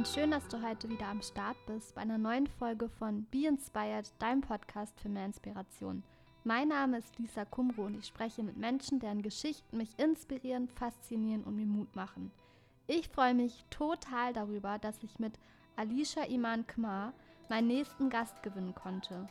und schön, dass du heute wieder am Start bist bei einer neuen Folge von Be Inspired, deinem Podcast für mehr Inspiration. Mein Name ist Lisa Kumro und ich spreche mit Menschen, deren Geschichten mich inspirieren, faszinieren und mir Mut machen. Ich freue mich total darüber, dass ich mit Alicia Iman Kmar meinen nächsten Gast gewinnen konnte.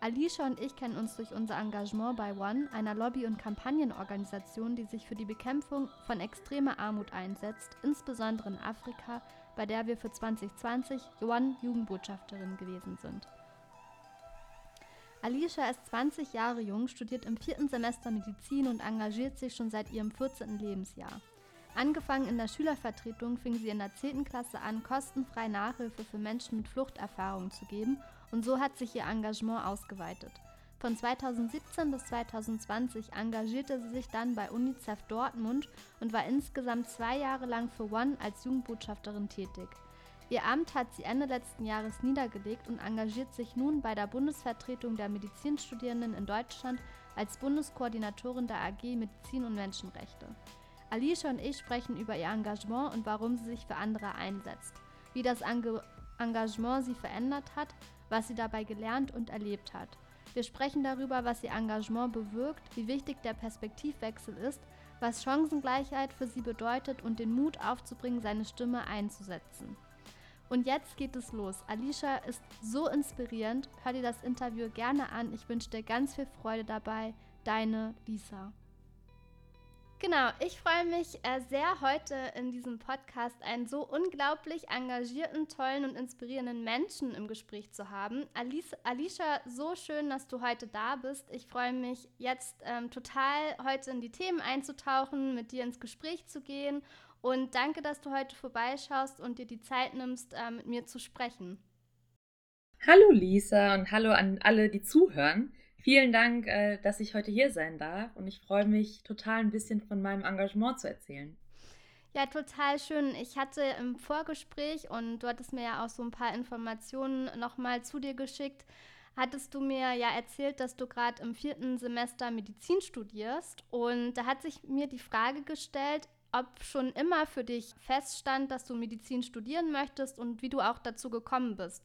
Alicia und ich kennen uns durch unser Engagement bei One, einer Lobby- und Kampagnenorganisation, die sich für die Bekämpfung von extremer Armut einsetzt, insbesondere in Afrika, bei der wir für 2020 One Jugendbotschafterin gewesen sind. Alicia ist 20 Jahre jung, studiert im vierten Semester Medizin und engagiert sich schon seit ihrem 14. Lebensjahr. Angefangen in der Schülervertretung fing sie in der 10. Klasse an, kostenfrei Nachhilfe für Menschen mit Fluchterfahrung zu geben und so hat sich ihr Engagement ausgeweitet. Von 2017 bis 2020 engagierte sie sich dann bei UNICEF Dortmund und war insgesamt zwei Jahre lang für One als Jugendbotschafterin tätig. Ihr Amt hat sie Ende letzten Jahres niedergelegt und engagiert sich nun bei der Bundesvertretung der Medizinstudierenden in Deutschland als Bundeskoordinatorin der AG Medizin und Menschenrechte. Alicia und ich sprechen über ihr Engagement und warum sie sich für andere einsetzt, wie das Engagement sie verändert hat, was sie dabei gelernt und erlebt hat. Wir sprechen darüber, was ihr Engagement bewirkt, wie wichtig der Perspektivwechsel ist, was Chancengleichheit für sie bedeutet und den Mut aufzubringen, seine Stimme einzusetzen. Und jetzt geht es los. Alicia ist so inspirierend. Hör dir das Interview gerne an. Ich wünsche dir ganz viel Freude dabei. Deine Lisa. Genau, ich freue mich äh, sehr, heute in diesem Podcast einen so unglaublich engagierten, tollen und inspirierenden Menschen im Gespräch zu haben. Alice, Alicia, so schön, dass du heute da bist. Ich freue mich jetzt ähm, total, heute in die Themen einzutauchen, mit dir ins Gespräch zu gehen. Und danke, dass du heute vorbeischaust und dir die Zeit nimmst, äh, mit mir zu sprechen. Hallo Lisa und hallo an alle, die zuhören. Vielen Dank, äh, dass ich heute hier sein darf und ich freue mich total ein bisschen von meinem Engagement zu erzählen. Ja, total schön. Ich hatte im Vorgespräch und du hattest mir ja auch so ein paar Informationen nochmal zu dir geschickt. Hattest du mir ja erzählt, dass du gerade im vierten Semester Medizin studierst und da hat sich mir die Frage gestellt, ob schon immer für dich feststand, dass du Medizin studieren möchtest und wie du auch dazu gekommen bist.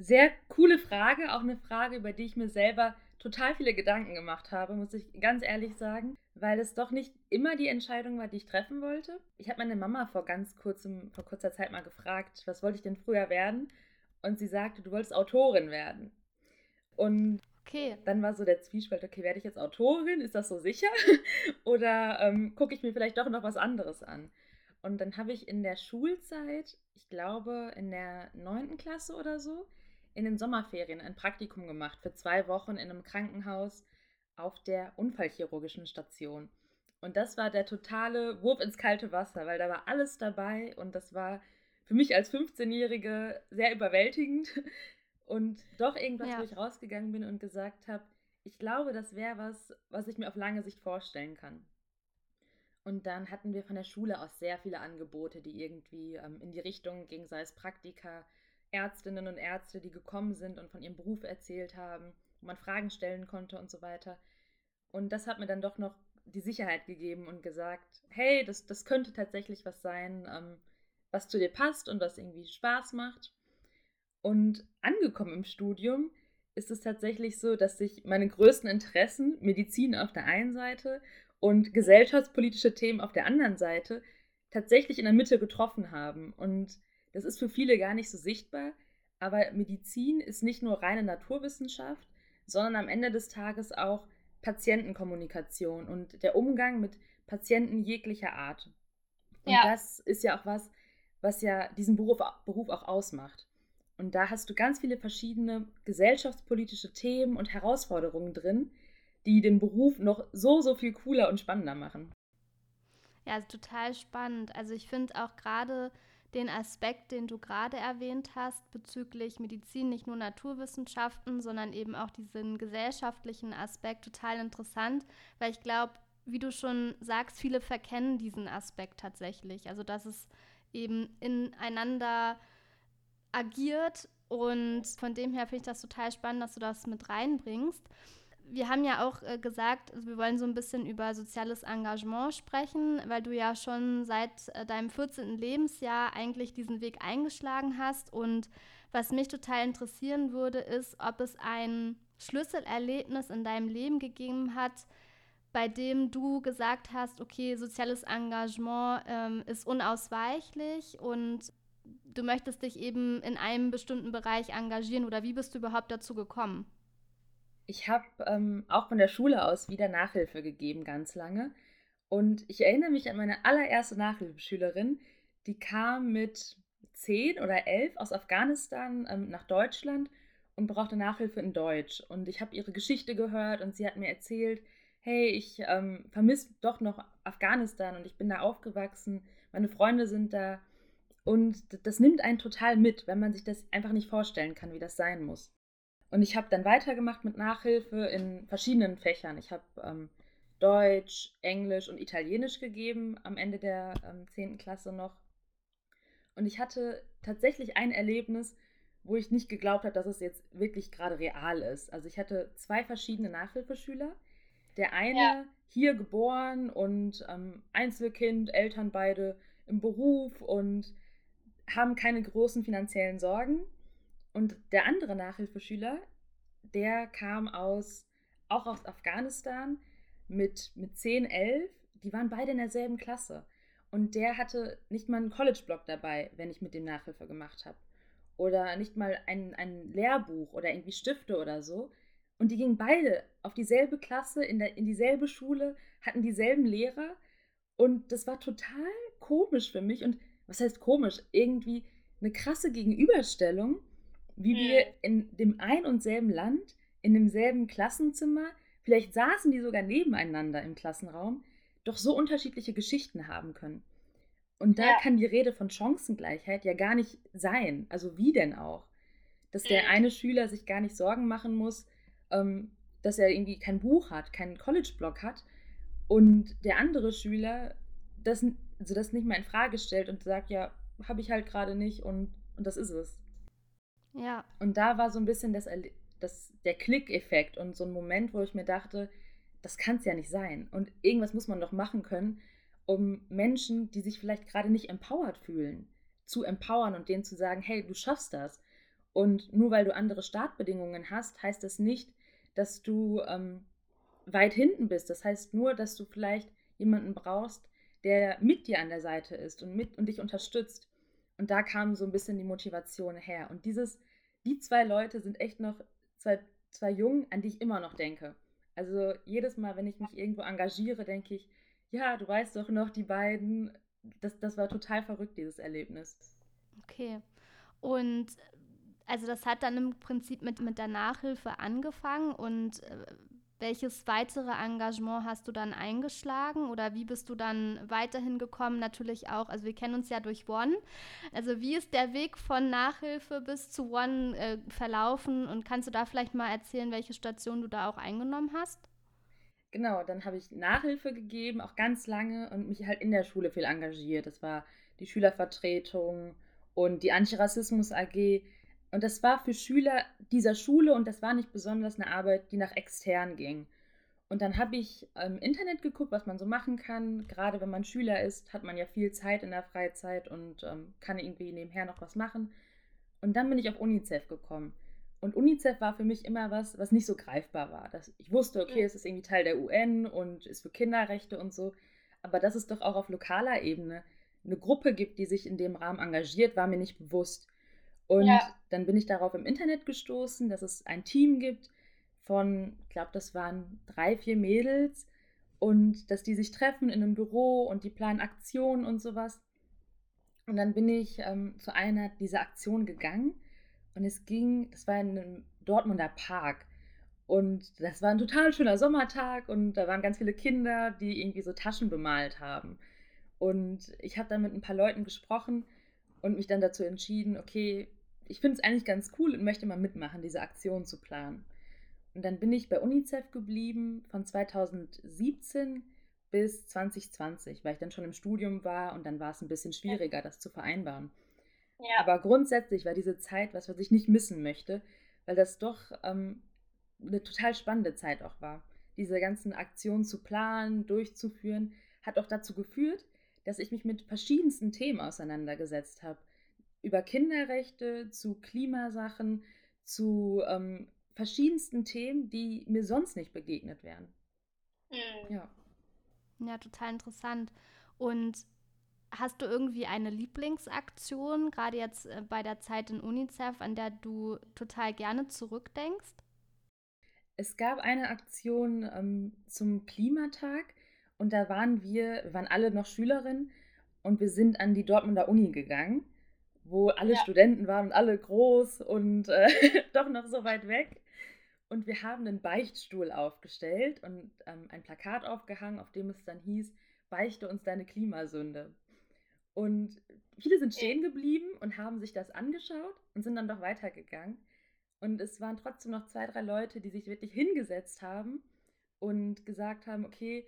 Sehr coole Frage, auch eine Frage, über die ich mir selber total viele Gedanken gemacht habe, muss ich ganz ehrlich sagen, weil es doch nicht immer die Entscheidung war, die ich treffen wollte. Ich habe meine Mama vor ganz kurzem, vor kurzer Zeit mal gefragt, was wollte ich denn früher werden? Und sie sagte, du wolltest Autorin werden. Und okay. dann war so der Zwiespalt, okay, werde ich jetzt Autorin? Ist das so sicher? Oder ähm, gucke ich mir vielleicht doch noch was anderes an? Und dann habe ich in der Schulzeit, ich glaube in der neunten Klasse oder so, in den Sommerferien ein Praktikum gemacht für zwei Wochen in einem Krankenhaus auf der unfallchirurgischen Station. Und das war der totale Wurf ins kalte Wasser, weil da war alles dabei und das war für mich als 15-Jährige sehr überwältigend. Und doch irgendwas, ja. wo ich rausgegangen bin und gesagt habe, ich glaube, das wäre was, was ich mir auf lange Sicht vorstellen kann. Und dann hatten wir von der Schule aus sehr viele Angebote, die irgendwie ähm, in die Richtung gingen, sei es Praktika, Ärztinnen und Ärzte, die gekommen sind und von ihrem Beruf erzählt haben, wo man Fragen stellen konnte und so weiter. Und das hat mir dann doch noch die Sicherheit gegeben und gesagt, hey, das, das könnte tatsächlich was sein, ähm, was zu dir passt und was irgendwie Spaß macht. Und angekommen im Studium ist es tatsächlich so, dass sich meine größten Interessen, Medizin auf der einen Seite und gesellschaftspolitische Themen auf der anderen Seite, tatsächlich in der Mitte getroffen haben. Und das ist für viele gar nicht so sichtbar, aber Medizin ist nicht nur reine Naturwissenschaft, sondern am Ende des Tages auch Patientenkommunikation und der Umgang mit Patienten jeglicher Art. Und ja. das ist ja auch was, was ja diesen Beruf, Beruf auch ausmacht. Und da hast du ganz viele verschiedene gesellschaftspolitische Themen und Herausforderungen drin, die den Beruf noch so, so viel cooler und spannender machen. Ja, total spannend. Also ich finde auch gerade den Aspekt, den du gerade erwähnt hast, bezüglich Medizin, nicht nur Naturwissenschaften, sondern eben auch diesen gesellschaftlichen Aspekt total interessant, weil ich glaube, wie du schon sagst, viele verkennen diesen Aspekt tatsächlich. Also, dass es eben ineinander agiert und von dem her finde ich das total spannend, dass du das mit reinbringst. Wir haben ja auch äh, gesagt, also wir wollen so ein bisschen über soziales Engagement sprechen, weil du ja schon seit äh, deinem 14. Lebensjahr eigentlich diesen Weg eingeschlagen hast. Und was mich total interessieren würde, ist, ob es ein Schlüsselerlebnis in deinem Leben gegeben hat, bei dem du gesagt hast, okay, soziales Engagement ähm, ist unausweichlich und du möchtest dich eben in einem bestimmten Bereich engagieren oder wie bist du überhaupt dazu gekommen? Ich habe ähm, auch von der Schule aus wieder Nachhilfe gegeben, ganz lange. Und ich erinnere mich an meine allererste Nachhilfeschülerin, die kam mit zehn oder elf aus Afghanistan ähm, nach Deutschland und brauchte Nachhilfe in Deutsch. Und ich habe ihre Geschichte gehört und sie hat mir erzählt, hey, ich ähm, vermisse doch noch Afghanistan und ich bin da aufgewachsen, meine Freunde sind da. Und das nimmt einen total mit, wenn man sich das einfach nicht vorstellen kann, wie das sein muss. Und ich habe dann weitergemacht mit Nachhilfe in verschiedenen Fächern. Ich habe ähm, Deutsch, Englisch und Italienisch gegeben am Ende der ähm, 10. Klasse noch. Und ich hatte tatsächlich ein Erlebnis, wo ich nicht geglaubt habe, dass es jetzt wirklich gerade real ist. Also ich hatte zwei verschiedene Nachhilfeschüler. Der eine ja. hier geboren und ähm, Einzelkind, Eltern beide im Beruf und haben keine großen finanziellen Sorgen. Und der andere Nachhilfeschüler, der kam aus, auch aus Afghanistan mit, mit 10, 11. Die waren beide in derselben Klasse. Und der hatte nicht mal einen College-Blog dabei, wenn ich mit dem Nachhilfe gemacht habe. Oder nicht mal ein, ein Lehrbuch oder irgendwie Stifte oder so. Und die gingen beide auf dieselbe Klasse, in, der, in dieselbe Schule, hatten dieselben Lehrer. Und das war total komisch für mich. Und was heißt komisch? Irgendwie eine krasse Gegenüberstellung, wie mhm. wir in dem ein und selben Land, in demselben Klassenzimmer, vielleicht saßen die sogar nebeneinander im Klassenraum, doch so unterschiedliche Geschichten haben können. Und da ja. kann die Rede von Chancengleichheit ja gar nicht sein. Also wie denn auch? Dass der mhm. eine Schüler sich gar nicht Sorgen machen muss, ähm, dass er irgendwie kein Buch hat, keinen College-Blog hat und der andere Schüler das, also das nicht mal in Frage stellt und sagt, ja, habe ich halt gerade nicht und, und das ist es. Ja. Und da war so ein bisschen das, das, der Klick-Effekt und so ein Moment, wo ich mir dachte, das kann es ja nicht sein. Und irgendwas muss man doch machen können, um Menschen, die sich vielleicht gerade nicht empowered fühlen, zu empowern und denen zu sagen, hey, du schaffst das. Und nur weil du andere Startbedingungen hast, heißt das nicht, dass du ähm, weit hinten bist. Das heißt nur, dass du vielleicht jemanden brauchst, der mit dir an der Seite ist und mit und dich unterstützt. Und da kam so ein bisschen die Motivation her. Und dieses, die zwei Leute sind echt noch zwei, zwei Jungen, an die ich immer noch denke. Also jedes Mal, wenn ich mich irgendwo engagiere, denke ich, ja, du weißt doch noch, die beiden, das, das war total verrückt, dieses Erlebnis. Okay. Und also das hat dann im Prinzip mit, mit der Nachhilfe angefangen und äh, welches weitere Engagement hast du dann eingeschlagen oder wie bist du dann weiterhin gekommen? Natürlich auch, also wir kennen uns ja durch One. Also wie ist der Weg von Nachhilfe bis zu One äh, verlaufen und kannst du da vielleicht mal erzählen, welche Station du da auch eingenommen hast? Genau, dann habe ich Nachhilfe gegeben, auch ganz lange und mich halt in der Schule viel engagiert. Das war die Schülervertretung und die Antirassismus AG und das war für Schüler dieser Schule und das war nicht besonders eine Arbeit, die nach extern ging. Und dann habe ich im Internet geguckt, was man so machen kann. Gerade wenn man Schüler ist, hat man ja viel Zeit in der Freizeit und ähm, kann irgendwie nebenher noch was machen. Und dann bin ich auf UNICEF gekommen. Und UNICEF war für mich immer was, was nicht so greifbar war. Dass ich wusste, okay, es ist irgendwie Teil der UN und ist für Kinderrechte und so. Aber dass es doch auch auf lokaler Ebene eine Gruppe gibt, die sich in dem Rahmen engagiert, war mir nicht bewusst. Und ja. dann bin ich darauf im Internet gestoßen, dass es ein Team gibt von, ich glaube, das waren drei, vier Mädels und dass die sich treffen in einem Büro und die planen Aktionen und sowas. Und dann bin ich ähm, zu einer dieser Aktionen gegangen und es ging, das war in einem Dortmunder Park. Und das war ein total schöner Sommertag und da waren ganz viele Kinder, die irgendwie so Taschen bemalt haben. Und ich habe dann mit ein paar Leuten gesprochen und mich dann dazu entschieden, okay, ich finde es eigentlich ganz cool und möchte mal mitmachen, diese Aktion zu planen. Und dann bin ich bei UNICEF geblieben von 2017 bis 2020, weil ich dann schon im Studium war und dann war es ein bisschen schwieriger, das zu vereinbaren. Ja. Aber grundsätzlich war diese Zeit was, was ich nicht missen möchte, weil das doch ähm, eine total spannende Zeit auch war. Diese ganzen Aktionen zu planen, durchzuführen, hat auch dazu geführt, dass ich mich mit verschiedensten Themen auseinandergesetzt habe. Über Kinderrechte, zu Klimasachen, zu ähm, verschiedensten Themen, die mir sonst nicht begegnet wären. Mhm. Ja. Ja, total interessant. Und hast du irgendwie eine Lieblingsaktion, gerade jetzt äh, bei der Zeit in UNICEF, an der du total gerne zurückdenkst? Es gab eine Aktion ähm, zum Klimatag und da waren wir, wir waren alle noch Schülerinnen und wir sind an die Dortmunder Uni gegangen, wo alle ja. Studenten waren und alle groß und äh, doch noch so weit weg. Und wir haben einen Beichtstuhl aufgestellt und ähm, ein Plakat aufgehangen, auf dem es dann hieß, beichte uns deine Klimasünde. Und viele sind stehen geblieben und haben sich das angeschaut und sind dann doch weitergegangen. Und es waren trotzdem noch zwei, drei Leute, die sich wirklich hingesetzt haben und gesagt haben, okay,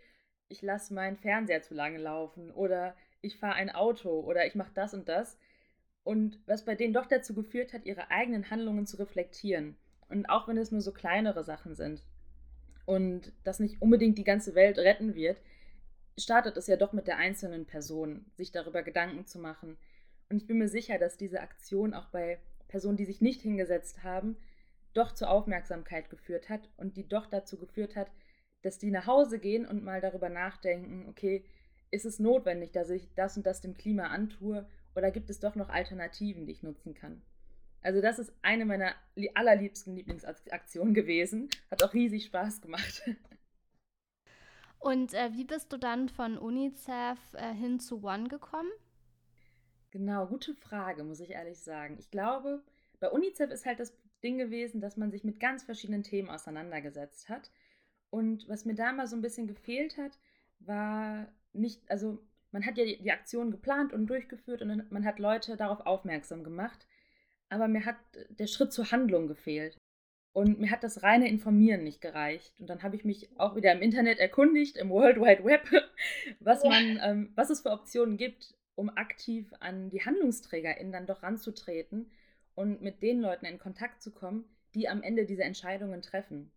ich lasse meinen Fernseher zu lange laufen oder ich fahre ein Auto oder ich mache das und das. Und was bei denen doch dazu geführt hat, ihre eigenen Handlungen zu reflektieren. Und auch wenn es nur so kleinere Sachen sind und das nicht unbedingt die ganze Welt retten wird, startet es ja doch mit der einzelnen Person, sich darüber Gedanken zu machen. Und ich bin mir sicher, dass diese Aktion auch bei Personen, die sich nicht hingesetzt haben, doch zur Aufmerksamkeit geführt hat und die doch dazu geführt hat, dass die nach Hause gehen und mal darüber nachdenken, okay, ist es notwendig, dass ich das und das dem Klima antue oder gibt es doch noch Alternativen, die ich nutzen kann? Also das ist eine meiner allerliebsten Lieblingsaktionen gewesen. Hat auch riesig Spaß gemacht. Und äh, wie bist du dann von UNICEF äh, hin zu One gekommen? Genau, gute Frage, muss ich ehrlich sagen. Ich glaube, bei UNICEF ist halt das Ding gewesen, dass man sich mit ganz verschiedenen Themen auseinandergesetzt hat. Und was mir da mal so ein bisschen gefehlt hat, war nicht, also man hat ja die, die Aktion geplant und durchgeführt und man hat Leute darauf aufmerksam gemacht, aber mir hat der Schritt zur Handlung gefehlt. Und mir hat das reine Informieren nicht gereicht. Und dann habe ich mich auch wieder im Internet erkundigt, im World Wide Web, was man, ähm, was es für Optionen gibt, um aktiv an die HandlungsträgerInnen dann doch ranzutreten und mit den Leuten in Kontakt zu kommen, die am Ende diese Entscheidungen treffen.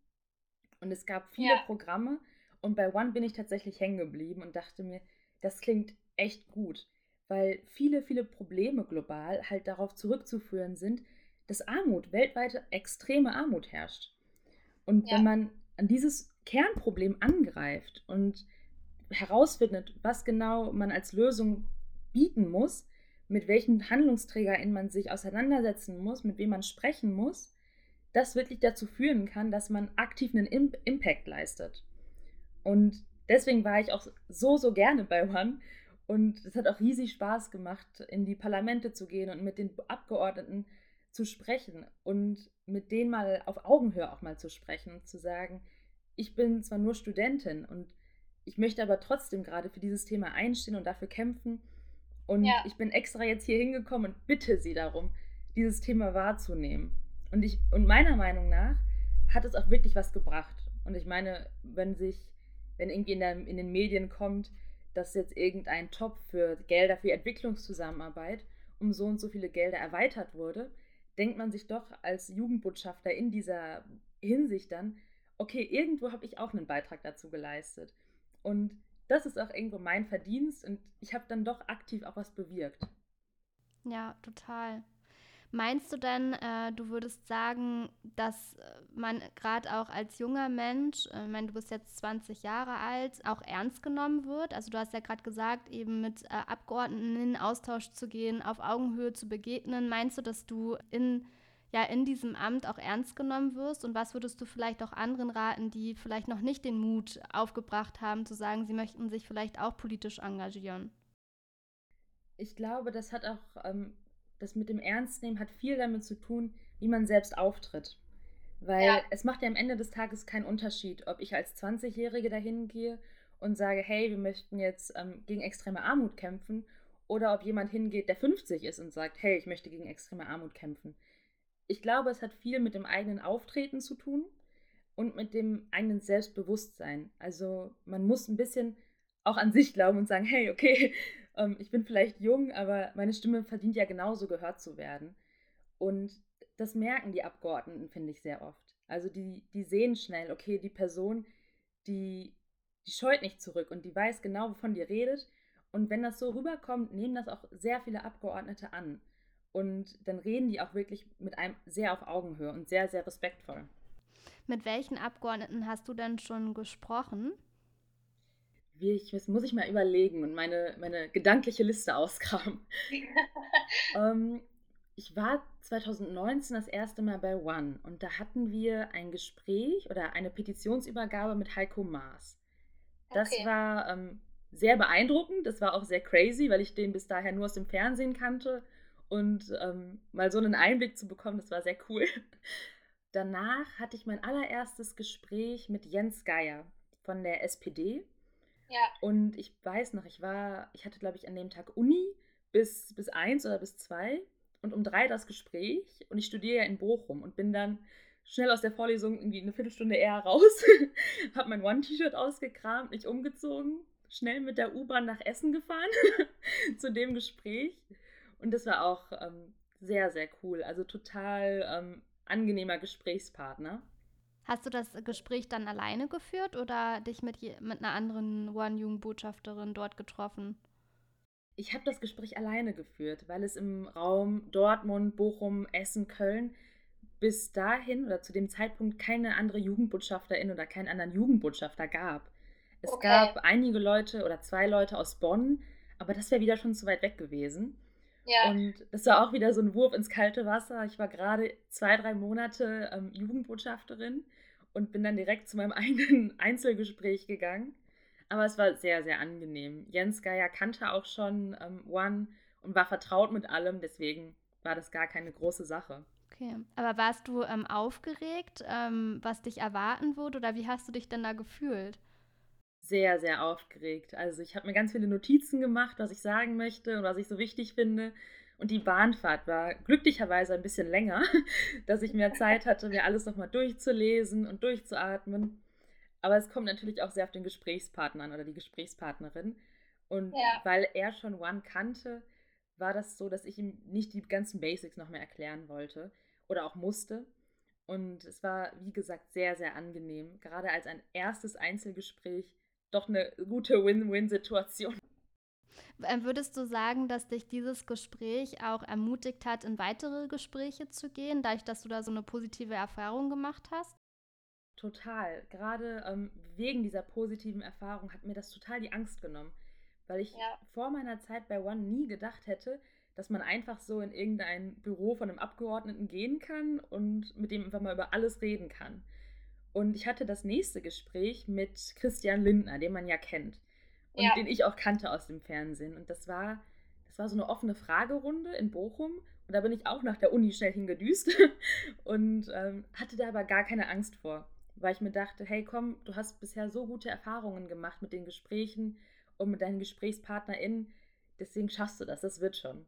Und es gab viele ja. Programme und bei One bin ich tatsächlich hängen geblieben und dachte mir, das klingt echt gut, weil viele, viele Probleme global halt darauf zurückzuführen sind, dass Armut, weltweite extreme Armut herrscht. Und ja. wenn man an dieses Kernproblem angreift und herausfindet, was genau man als Lösung bieten muss, mit welchen HandlungsträgerInnen man sich auseinandersetzen muss, mit wem man sprechen muss, das wirklich dazu führen kann, dass man aktiv einen Impact leistet. Und deswegen war ich auch so, so gerne bei One. Und es hat auch riesig Spaß gemacht, in die Parlamente zu gehen und mit den Abgeordneten zu sprechen und mit denen mal auf Augenhöhe auch mal zu sprechen und zu sagen, ich bin zwar nur Studentin und ich möchte aber trotzdem gerade für dieses Thema einstehen und dafür kämpfen. Und ja. ich bin extra jetzt hier hingekommen und bitte Sie darum, dieses Thema wahrzunehmen. Und, ich, und meiner Meinung nach hat es auch wirklich was gebracht. Und ich meine, wenn sich, wenn irgendwie in, der, in den Medien kommt, dass jetzt irgendein Topf für Gelder für Entwicklungszusammenarbeit um so und so viele Gelder erweitert wurde, denkt man sich doch als Jugendbotschafter in dieser Hinsicht dann, okay, irgendwo habe ich auch einen Beitrag dazu geleistet. Und das ist auch irgendwo mein Verdienst und ich habe dann doch aktiv auch was bewirkt. Ja, total. Meinst du denn, äh, du würdest sagen, dass äh, man gerade auch als junger Mensch, äh, ich meine, du bist jetzt 20 Jahre alt, auch ernst genommen wird? Also du hast ja gerade gesagt, eben mit äh, Abgeordneten in Austausch zu gehen, auf Augenhöhe zu begegnen. Meinst du, dass du in, ja, in diesem Amt auch ernst genommen wirst? Und was würdest du vielleicht auch anderen raten, die vielleicht noch nicht den Mut aufgebracht haben, zu sagen, sie möchten sich vielleicht auch politisch engagieren? Ich glaube, das hat auch ähm, das mit dem Ernstnehmen hat viel damit zu tun, wie man selbst auftritt. Weil ja. es macht ja am Ende des Tages keinen Unterschied, ob ich als 20-Jährige dahin gehe und sage, hey, wir möchten jetzt ähm, gegen extreme Armut kämpfen, oder ob jemand hingeht, der 50 ist und sagt, hey, ich möchte gegen extreme Armut kämpfen. Ich glaube, es hat viel mit dem eigenen Auftreten zu tun und mit dem eigenen Selbstbewusstsein. Also man muss ein bisschen auch an sich glauben und sagen, hey, okay, ähm, ich bin vielleicht jung, aber meine Stimme verdient ja genauso gehört zu werden. Und das merken die Abgeordneten, finde ich, sehr oft. Also die, die sehen schnell, okay, die Person, die, die scheut nicht zurück und die weiß genau, wovon die redet. Und wenn das so rüberkommt, nehmen das auch sehr viele Abgeordnete an. Und dann reden die auch wirklich mit einem sehr auf Augenhöhe und sehr, sehr respektvoll. Mit welchen Abgeordneten hast du denn schon gesprochen? Wie ich, das muss ich mal überlegen und meine, meine gedankliche Liste ausgraben. ähm, ich war 2019 das erste Mal bei One und da hatten wir ein Gespräch oder eine Petitionsübergabe mit Heiko Maas. Das okay. war ähm, sehr beeindruckend, das war auch sehr crazy, weil ich den bis daher nur aus dem Fernsehen kannte und ähm, mal so einen Einblick zu bekommen, das war sehr cool. Danach hatte ich mein allererstes Gespräch mit Jens Geier von der SPD. Ja. Und ich weiß noch, ich war, ich hatte, glaube ich, an dem Tag Uni bis, bis eins oder bis zwei und um drei das Gespräch und ich studiere ja in Bochum und bin dann schnell aus der Vorlesung irgendwie eine Viertelstunde eher raus, habe mein One-T-Shirt ausgekramt, mich umgezogen, schnell mit der U-Bahn nach Essen gefahren zu dem Gespräch und das war auch ähm, sehr, sehr cool, also total ähm, angenehmer Gesprächspartner. Hast du das Gespräch dann alleine geführt oder dich mit, mit einer anderen One-Jugendbotschafterin dort getroffen? Ich habe das Gespräch alleine geführt, weil es im Raum Dortmund, Bochum, Essen, Köln bis dahin oder zu dem Zeitpunkt keine andere Jugendbotschafterin oder keinen anderen Jugendbotschafter gab. Es okay. gab einige Leute oder zwei Leute aus Bonn, aber das wäre wieder schon zu weit weg gewesen. Ja. Und das war auch wieder so ein Wurf ins kalte Wasser. Ich war gerade zwei, drei Monate ähm, Jugendbotschafterin und bin dann direkt zu meinem eigenen Einzelgespräch gegangen. Aber es war sehr, sehr angenehm. Jens Geier kannte auch schon ähm, One und war vertraut mit allem, deswegen war das gar keine große Sache. Okay, aber warst du ähm, aufgeregt, ähm, was dich erwarten würde oder wie hast du dich denn da gefühlt? Sehr, sehr aufgeregt. Also ich habe mir ganz viele Notizen gemacht, was ich sagen möchte und was ich so wichtig finde. Und die Bahnfahrt war glücklicherweise ein bisschen länger, dass ich mehr Zeit hatte, mir alles nochmal durchzulesen und durchzuatmen. Aber es kommt natürlich auch sehr auf den Gesprächspartner an oder die Gesprächspartnerin. Und ja. weil er schon One kannte, war das so, dass ich ihm nicht die ganzen Basics noch mehr erklären wollte oder auch musste. Und es war, wie gesagt, sehr, sehr angenehm. Gerade als ein erstes Einzelgespräch doch eine gute Win-Win-Situation. Ähm, würdest du sagen, dass dich dieses Gespräch auch ermutigt hat, in weitere Gespräche zu gehen, dadurch, dass du da so eine positive Erfahrung gemacht hast? Total. Gerade ähm, wegen dieser positiven Erfahrung hat mir das total die Angst genommen, weil ich ja. vor meiner Zeit bei One nie gedacht hätte, dass man einfach so in irgendein Büro von einem Abgeordneten gehen kann und mit dem einfach mal über alles reden kann. Und ich hatte das nächste Gespräch mit Christian Lindner, den man ja kennt und ja. den ich auch kannte aus dem Fernsehen. Und das war, das war so eine offene Fragerunde in Bochum. Und da bin ich auch nach der Uni schnell hingedüst und ähm, hatte da aber gar keine Angst vor weil ich mir dachte, hey komm, du hast bisher so gute Erfahrungen gemacht mit den Gesprächen und mit deinen GesprächspartnerInnen, deswegen schaffst du das, das wird schon.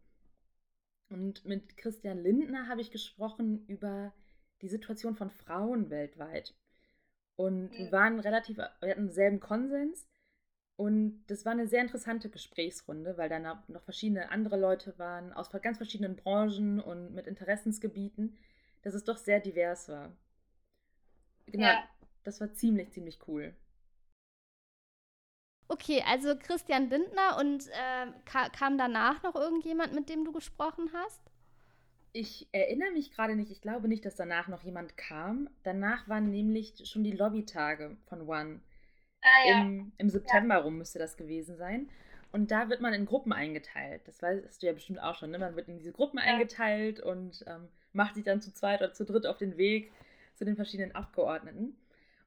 Und mit Christian Lindner habe ich gesprochen über die Situation von Frauen weltweit. Und wir waren relativ, wir hatten denselben Konsens. Und das war eine sehr interessante Gesprächsrunde, weil da noch verschiedene andere Leute waren aus ganz verschiedenen Branchen und mit Interessensgebieten, dass es doch sehr divers war. Genau, ja. das war ziemlich, ziemlich cool. Okay, also Christian Lindner und äh, ka kam danach noch irgendjemand, mit dem du gesprochen hast? Ich erinnere mich gerade nicht. Ich glaube nicht, dass danach noch jemand kam. Danach waren nämlich schon die Lobbytage von One. Ah, ja. Im, Im, September ja. rum müsste das gewesen sein. Und da wird man in Gruppen eingeteilt. Das weißt du ja bestimmt auch schon. Ne? Man wird in diese Gruppen ja. eingeteilt und ähm, macht sich dann zu zweit oder zu dritt auf den Weg zu den verschiedenen Abgeordneten.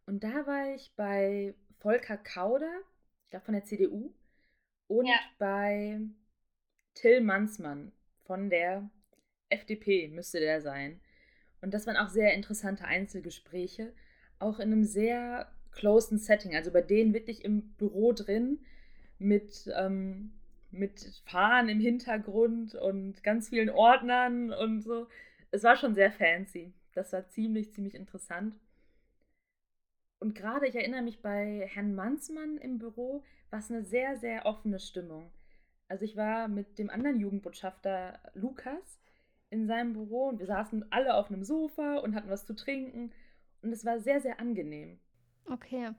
Und da war ich bei Volker Kauder, ich glaube von der CDU, und bei Till Mansmann von der FDP müsste der sein. Und das waren auch sehr interessante Einzelgespräche, auch in einem sehr closen Setting, also bei denen wirklich im Büro drin mit, ähm, mit Fahnen im Hintergrund und ganz vielen Ordnern und so. Es war schon sehr fancy. Das war ziemlich, ziemlich interessant. Und gerade, ich erinnere mich bei Herrn Mansmann im Büro, war es eine sehr, sehr offene Stimmung. Also ich war mit dem anderen Jugendbotschafter Lukas in seinem Büro und wir saßen alle auf einem Sofa und hatten was zu trinken. und es war sehr, sehr angenehm. Okay.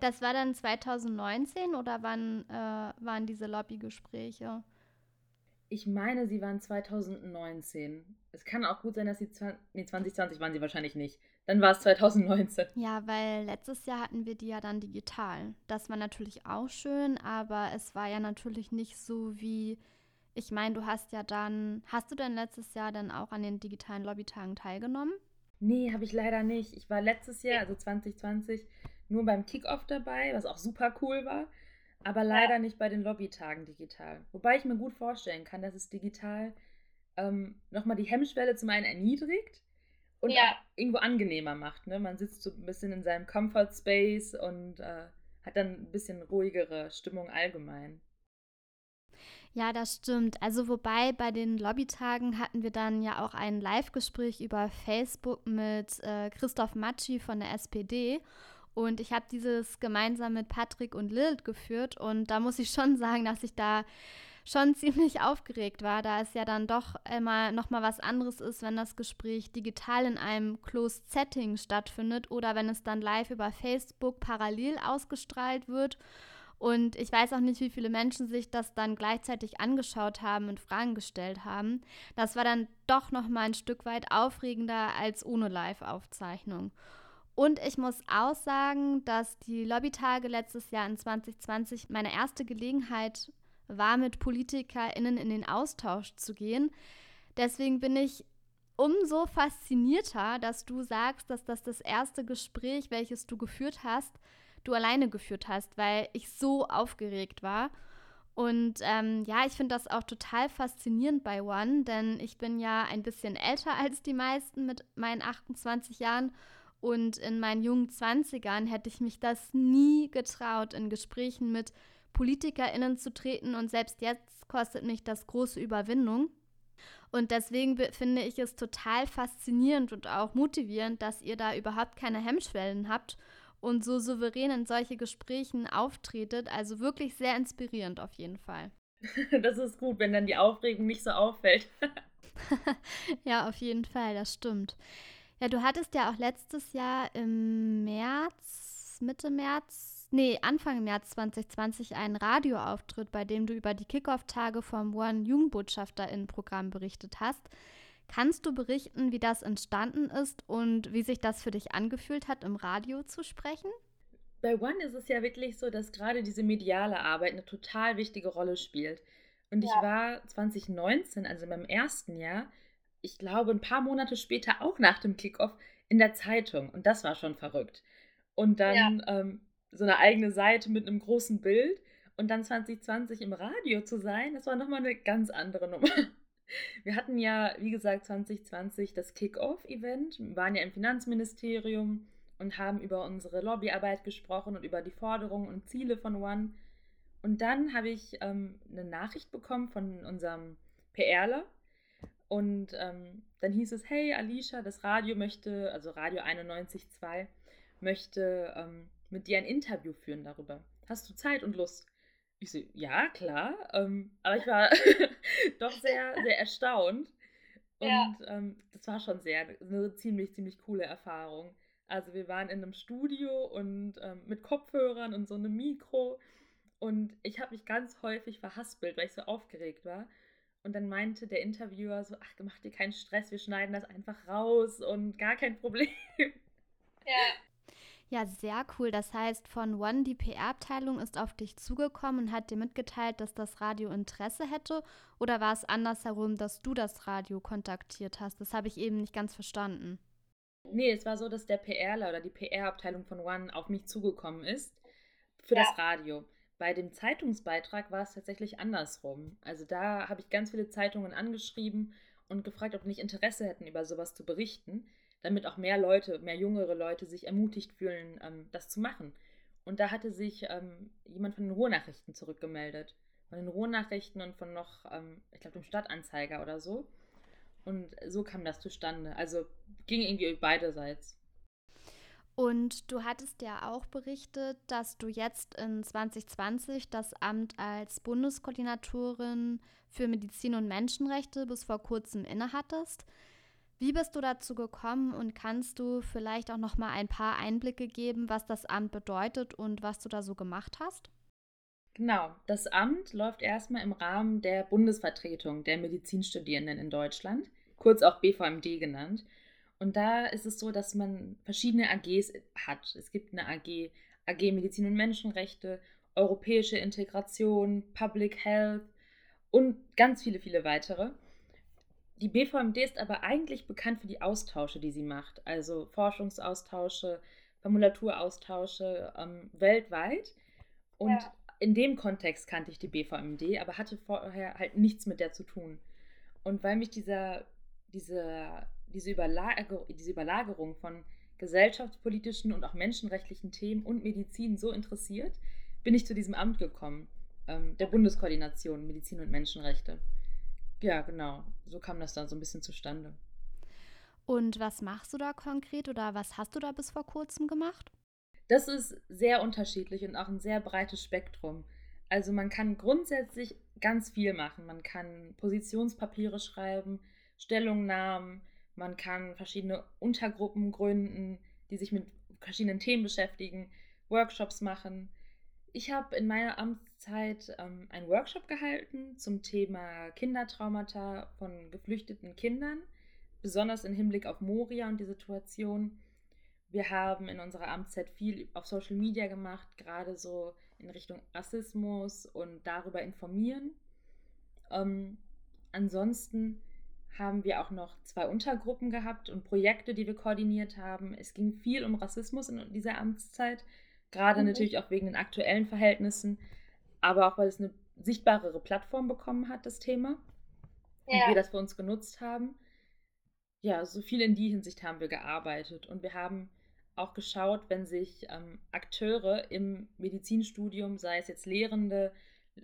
Das war dann 2019 oder wann äh, waren diese Lobbygespräche? Ich meine, sie waren 2019. Es kann auch gut sein, dass sie. Nee, 2020 waren sie wahrscheinlich nicht. Dann war es 2019. Ja, weil letztes Jahr hatten wir die ja dann digital. Das war natürlich auch schön, aber es war ja natürlich nicht so wie. Ich meine, du hast ja dann. Hast du denn letztes Jahr dann auch an den digitalen Lobbytagen teilgenommen? Nee, habe ich leider nicht. Ich war letztes Jahr, also 2020, nur beim Kickoff dabei, was auch super cool war, aber leider ja. nicht bei den Lobbytagen digital. Wobei ich mir gut vorstellen kann, dass es digital ähm, nochmal die Hemmschwelle zum einen erniedrigt und ja. irgendwo angenehmer macht. Ne? Man sitzt so ein bisschen in seinem Comfort Space und äh, hat dann ein bisschen ruhigere Stimmung allgemein. Ja, das stimmt. Also wobei bei den Lobbytagen hatten wir dann ja auch ein Live-Gespräch über Facebook mit äh, Christoph Matschi von der SPD. Und ich habe dieses gemeinsam mit Patrick und Lilith geführt. Und da muss ich schon sagen, dass ich da schon ziemlich aufgeregt war, da es ja dann doch immer noch mal was anderes ist, wenn das Gespräch digital in einem Closed Setting stattfindet oder wenn es dann live über Facebook parallel ausgestrahlt wird. Und ich weiß auch nicht, wie viele Menschen sich das dann gleichzeitig angeschaut haben und Fragen gestellt haben. Das war dann doch noch mal ein Stück weit aufregender als ohne Live-Aufzeichnung. Und ich muss auch sagen, dass die Lobbytage letztes Jahr in 2020 meine erste Gelegenheit war, mit PolitikerInnen in den Austausch zu gehen. Deswegen bin ich umso faszinierter, dass du sagst, dass das das erste Gespräch, welches du geführt hast, du alleine geführt hast, weil ich so aufgeregt war. Und ähm, ja, ich finde das auch total faszinierend bei One, denn ich bin ja ein bisschen älter als die meisten mit meinen 28 Jahren. Und in meinen jungen 20ern hätte ich mich das nie getraut, in Gesprächen mit PolitikerInnen zu treten. Und selbst jetzt kostet mich das große Überwindung. Und deswegen finde ich es total faszinierend und auch motivierend, dass ihr da überhaupt keine Hemmschwellen habt und so souverän in solche Gesprächen auftretet. Also wirklich sehr inspirierend auf jeden Fall. Das ist gut, wenn dann die Aufregung nicht so auffällt. ja, auf jeden Fall, das stimmt. Ja, du hattest ja auch letztes Jahr im März, Mitte März, nee, Anfang März 2020 einen Radioauftritt, bei dem du über die Kickoff-Tage vom One Jugendbotschafterinnenprogramm berichtet hast. Kannst du berichten, wie das entstanden ist und wie sich das für dich angefühlt hat, im Radio zu sprechen? Bei One ist es ja wirklich so, dass gerade diese mediale Arbeit eine total wichtige Rolle spielt. Und ja. ich war 2019, also in meinem ersten Jahr, ich glaube ein paar Monate später auch nach dem Kickoff in der Zeitung. Und das war schon verrückt. Und dann ja. ähm, so eine eigene Seite mit einem großen Bild und dann 2020 im Radio zu sein, das war nochmal eine ganz andere Nummer. Wir hatten ja, wie gesagt, 2020 das Kick-Off-Event, waren ja im Finanzministerium und haben über unsere Lobbyarbeit gesprochen und über die Forderungen und Ziele von One. Und dann habe ich ähm, eine Nachricht bekommen von unserem PRler. Und ähm, dann hieß es, hey Alicia, das Radio möchte, also Radio 91.2, möchte ähm, mit dir ein Interview führen darüber. Hast du Zeit und Lust? Ich so, ja, klar. Ähm, aber ich war doch sehr, sehr erstaunt. Und ja. ähm, das war schon sehr, eine ziemlich, ziemlich coole Erfahrung. Also wir waren in einem Studio und ähm, mit Kopfhörern und so einem Mikro. Und ich habe mich ganz häufig verhaspelt, weil ich so aufgeregt war. Und dann meinte der Interviewer so, ach, mach dir keinen Stress, wir schneiden das einfach raus und gar kein Problem. Ja. Ja, sehr cool. Das heißt, von One, die PR-Abteilung ist auf dich zugekommen und hat dir mitgeteilt, dass das Radio Interesse hätte? Oder war es andersherum, dass du das Radio kontaktiert hast? Das habe ich eben nicht ganz verstanden. Nee, es war so, dass der PRler oder die PR-Abteilung von One auf mich zugekommen ist für ja. das Radio. Bei dem Zeitungsbeitrag war es tatsächlich andersrum. Also da habe ich ganz viele Zeitungen angeschrieben und gefragt, ob die nicht Interesse hätten, über sowas zu berichten damit auch mehr Leute, mehr jüngere Leute sich ermutigt fühlen, ähm, das zu machen. Und da hatte sich ähm, jemand von den Ruhrnachrichten zurückgemeldet. Von den Ruhrnachrichten und von noch, ähm, ich glaube, dem Stadtanzeiger oder so. Und so kam das zustande. Also ging irgendwie beiderseits. Und du hattest ja auch berichtet, dass du jetzt in 2020 das Amt als Bundeskoordinatorin für Medizin und Menschenrechte bis vor kurzem innehattest. Wie bist du dazu gekommen und kannst du vielleicht auch noch mal ein paar Einblicke geben, was das Amt bedeutet und was du da so gemacht hast? Genau, das Amt läuft erstmal im Rahmen der Bundesvertretung der Medizinstudierenden in Deutschland, kurz auch BVMD genannt. Und da ist es so, dass man verschiedene AGs hat. Es gibt eine AG, AG Medizin und Menschenrechte, europäische Integration, Public Health und ganz viele, viele weitere. Die BVMD ist aber eigentlich bekannt für die Austausche, die sie macht, also Forschungsaustausche, Formulaturaustausche ähm, weltweit. Und ja. in dem Kontext kannte ich die BVMD, aber hatte vorher halt nichts mit der zu tun. Und weil mich dieser, dieser, diese, Überlager, diese Überlagerung von gesellschaftspolitischen und auch menschenrechtlichen Themen und Medizin so interessiert, bin ich zu diesem Amt gekommen, ähm, der Bundeskoordination Medizin und Menschenrechte. Ja, genau. So kam das dann so ein bisschen zustande. Und was machst du da konkret oder was hast du da bis vor kurzem gemacht? Das ist sehr unterschiedlich und auch ein sehr breites Spektrum. Also man kann grundsätzlich ganz viel machen. Man kann Positionspapiere schreiben, Stellungnahmen, man kann verschiedene Untergruppen gründen, die sich mit verschiedenen Themen beschäftigen, Workshops machen. Ich habe in meiner Amtszeit ähm, einen Workshop gehalten zum Thema Kindertraumata von geflüchteten Kindern, besonders im Hinblick auf Moria und die Situation. Wir haben in unserer Amtszeit viel auf Social Media gemacht, gerade so in Richtung Rassismus und darüber informieren. Ähm, ansonsten haben wir auch noch zwei Untergruppen gehabt und Projekte, die wir koordiniert haben. Es ging viel um Rassismus in dieser Amtszeit. Gerade mhm. natürlich auch wegen den aktuellen Verhältnissen, aber auch weil es eine sichtbarere Plattform bekommen hat, das Thema. Ja. Und wir das für uns genutzt haben. Ja, so viel in die Hinsicht haben wir gearbeitet. Und wir haben auch geschaut, wenn sich ähm, Akteure im Medizinstudium, sei es jetzt Lehrende,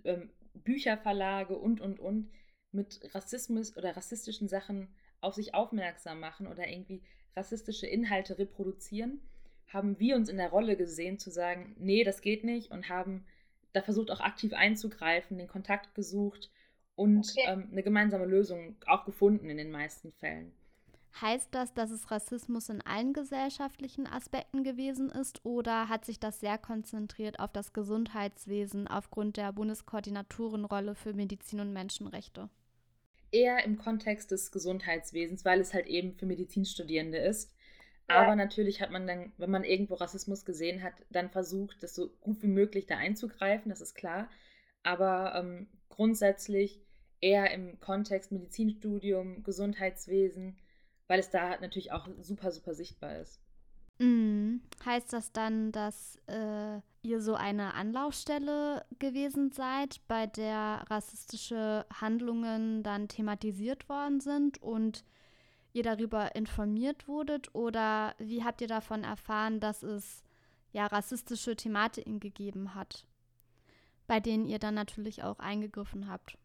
ähm, Bücherverlage und, und, und, mit Rassismus oder rassistischen Sachen auf sich aufmerksam machen oder irgendwie rassistische Inhalte reproduzieren, haben wir uns in der Rolle gesehen zu sagen, nee, das geht nicht und haben da versucht auch aktiv einzugreifen, den Kontakt gesucht und okay. ähm, eine gemeinsame Lösung auch gefunden in den meisten Fällen. Heißt das, dass es Rassismus in allen gesellschaftlichen Aspekten gewesen ist oder hat sich das sehr konzentriert auf das Gesundheitswesen aufgrund der Bundeskoordinatorenrolle für Medizin und Menschenrechte? Eher im Kontext des Gesundheitswesens, weil es halt eben für Medizinstudierende ist. Aber natürlich hat man dann, wenn man irgendwo Rassismus gesehen hat, dann versucht, das so gut wie möglich da einzugreifen, das ist klar. Aber ähm, grundsätzlich eher im Kontext Medizinstudium, Gesundheitswesen, weil es da natürlich auch super, super sichtbar ist. Mhm. Heißt das dann, dass äh, ihr so eine Anlaufstelle gewesen seid, bei der rassistische Handlungen dann thematisiert worden sind und ihr darüber informiert wurdet oder wie habt ihr davon erfahren, dass es ja rassistische Thematiken gegeben hat, bei denen ihr dann natürlich auch eingegriffen habt?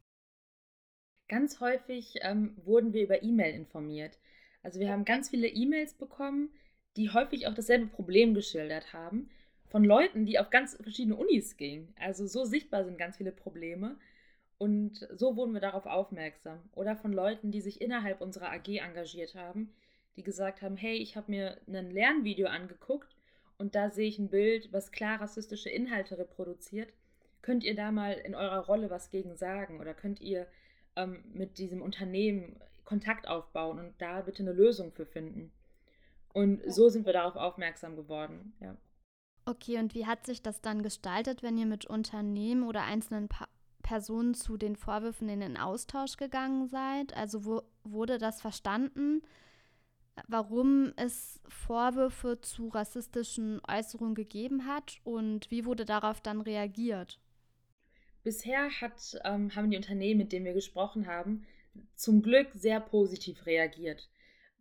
Ganz häufig ähm, wurden wir über E-Mail informiert. Also wir haben ganz viele E-Mails bekommen, die häufig auch dasselbe Problem geschildert haben, von Leuten, die auf ganz verschiedene Unis gingen. Also so sichtbar sind ganz viele Probleme. Und so wurden wir darauf aufmerksam. Oder von Leuten, die sich innerhalb unserer AG engagiert haben, die gesagt haben, hey, ich habe mir ein Lernvideo angeguckt und da sehe ich ein Bild, was klar rassistische Inhalte reproduziert. Könnt ihr da mal in eurer Rolle was gegen sagen? Oder könnt ihr ähm, mit diesem Unternehmen Kontakt aufbauen und da bitte eine Lösung für finden? Und so sind wir darauf aufmerksam geworden, ja. Okay, und wie hat sich das dann gestaltet, wenn ihr mit Unternehmen oder einzelnen pa Personen zu den Vorwürfen in den Austausch gegangen seid? Also wo, wurde das verstanden, warum es Vorwürfe zu rassistischen Äußerungen gegeben hat und wie wurde darauf dann reagiert? Bisher hat, ähm, haben die Unternehmen, mit denen wir gesprochen haben, zum Glück sehr positiv reagiert.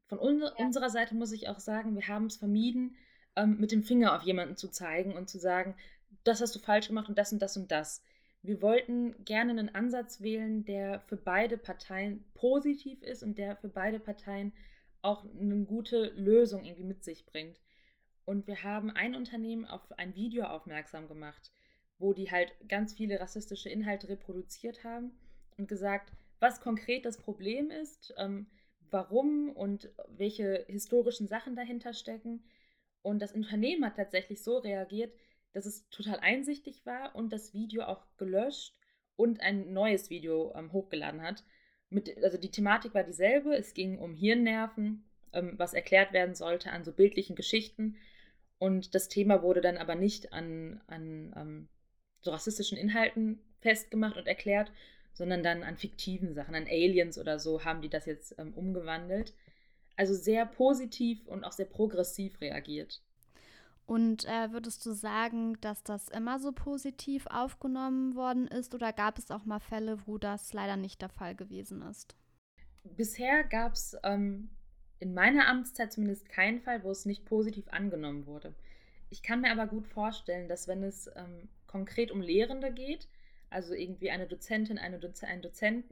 Von un ja. unserer Seite muss ich auch sagen, wir haben es vermieden, ähm, mit dem Finger auf jemanden zu zeigen und zu sagen, das hast du falsch gemacht und das und das und das. Wir wollten gerne einen Ansatz wählen, der für beide Parteien positiv ist und der für beide Parteien auch eine gute Lösung irgendwie mit sich bringt. Und wir haben ein Unternehmen auf ein Video aufmerksam gemacht, wo die halt ganz viele rassistische Inhalte reproduziert haben und gesagt, was konkret das Problem ist, ähm, warum und welche historischen Sachen dahinter stecken. Und das Unternehmen hat tatsächlich so reagiert, dass es total einsichtig war und das Video auch gelöscht und ein neues Video ähm, hochgeladen hat. Mit, also die Thematik war dieselbe. Es ging um Hirnnerven, ähm, was erklärt werden sollte an so bildlichen Geschichten. Und das Thema wurde dann aber nicht an, an ähm, so rassistischen Inhalten festgemacht und erklärt, sondern dann an fiktiven Sachen, an Aliens oder so haben die das jetzt ähm, umgewandelt. Also sehr positiv und auch sehr progressiv reagiert. Und äh, würdest du sagen, dass das immer so positiv aufgenommen worden ist oder gab es auch mal Fälle, wo das leider nicht der Fall gewesen ist? Bisher gab es ähm, in meiner Amtszeit zumindest keinen Fall, wo es nicht positiv angenommen wurde. Ich kann mir aber gut vorstellen, dass wenn es ähm, konkret um Lehrende geht, also irgendwie eine Dozentin, eine Doze ein Dozent,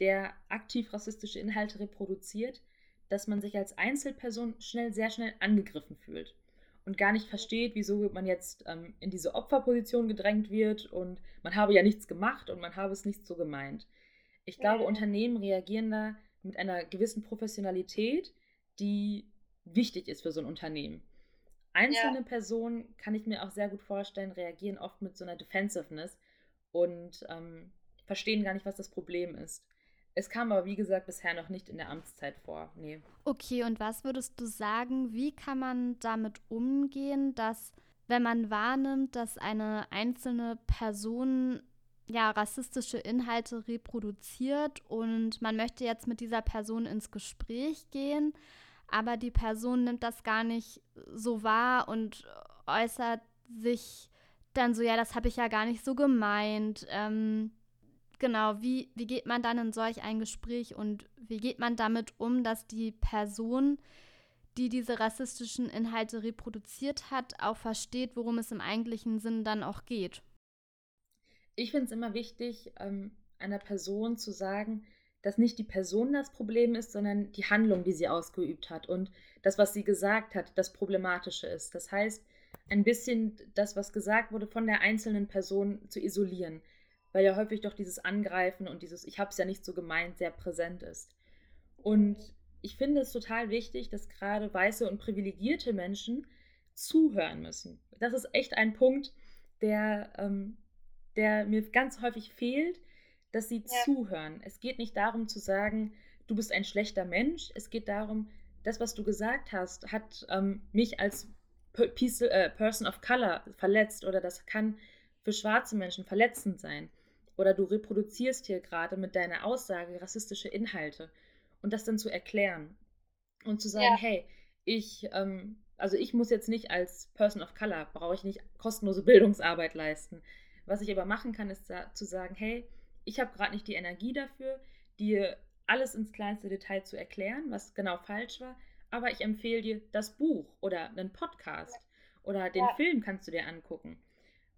der aktiv rassistische Inhalte reproduziert, dass man sich als Einzelperson schnell, sehr schnell angegriffen fühlt und gar nicht versteht, wieso man jetzt ähm, in diese Opferposition gedrängt wird und man habe ja nichts gemacht und man habe es nicht so gemeint. Ich glaube. Unternehmen reagieren da mit einer gewissen Professionalität, die wichtig ist für so ein Unternehmen. Einzelne ja. Personen, kann ich mir auch sehr gut vorstellen, reagieren oft mit so einer Defensiveness und ähm, verstehen gar nicht, was das Problem ist. Es kam aber, wie gesagt, bisher noch nicht in der Amtszeit vor. Nee. Okay, und was würdest du sagen, wie kann man damit umgehen, dass, wenn man wahrnimmt, dass eine einzelne Person ja rassistische Inhalte reproduziert und man möchte jetzt mit dieser Person ins Gespräch gehen, aber die Person nimmt das gar nicht so wahr und äußert sich dann so, ja, das habe ich ja gar nicht so gemeint. Ähm, genau, wie, wie geht man dann in solch ein Gespräch und wie geht man damit um, dass die Person, die diese rassistischen Inhalte reproduziert hat, auch versteht, worum es im eigentlichen Sinn dann auch geht? Ich finde es immer wichtig, ähm, einer Person zu sagen, dass nicht die Person das Problem ist, sondern die Handlung, die sie ausgeübt hat und das, was sie gesagt hat, das Problematische ist. Das heißt, ein bisschen das, was gesagt wurde, von der einzelnen Person zu isolieren weil ja häufig doch dieses Angreifen und dieses Ich habe es ja nicht so gemeint sehr präsent ist. Und ich finde es total wichtig, dass gerade weiße und privilegierte Menschen zuhören müssen. Das ist echt ein Punkt, der, ähm, der mir ganz häufig fehlt, dass sie ja. zuhören. Es geht nicht darum zu sagen, du bist ein schlechter Mensch. Es geht darum, das, was du gesagt hast, hat ähm, mich als äh, Person of Color verletzt oder das kann für schwarze Menschen verletzend sein oder du reproduzierst hier gerade mit deiner Aussage rassistische Inhalte und das dann zu erklären und zu sagen, ja. hey, ich, ähm, also ich muss jetzt nicht als Person of Color, brauche ich nicht kostenlose Bildungsarbeit leisten. Was ich aber machen kann, ist da, zu sagen, hey, ich habe gerade nicht die Energie dafür, dir alles ins kleinste Detail zu erklären, was genau falsch war, aber ich empfehle dir das Buch oder einen Podcast oder den ja. Film kannst du dir angucken.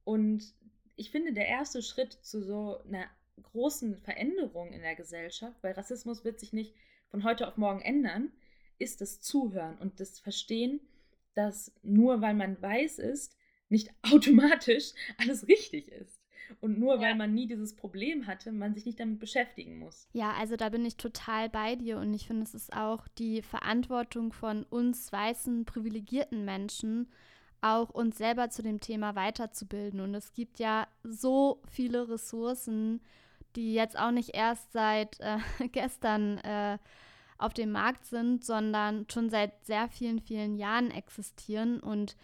Und ich finde, der erste Schritt zu so einer großen Veränderung in der Gesellschaft, weil Rassismus wird sich nicht von heute auf morgen ändern, ist das Zuhören und das Verstehen, dass nur weil man weiß ist, nicht automatisch alles richtig ist. Und nur ja. weil man nie dieses Problem hatte, man sich nicht damit beschäftigen muss. Ja, also da bin ich total bei dir und ich finde, es ist auch die Verantwortung von uns weißen, privilegierten Menschen, auch uns selber zu dem Thema weiterzubilden. Und es gibt ja so viele Ressourcen, die jetzt auch nicht erst seit äh, gestern äh, auf dem Markt sind, sondern schon seit sehr vielen, vielen Jahren existieren. Und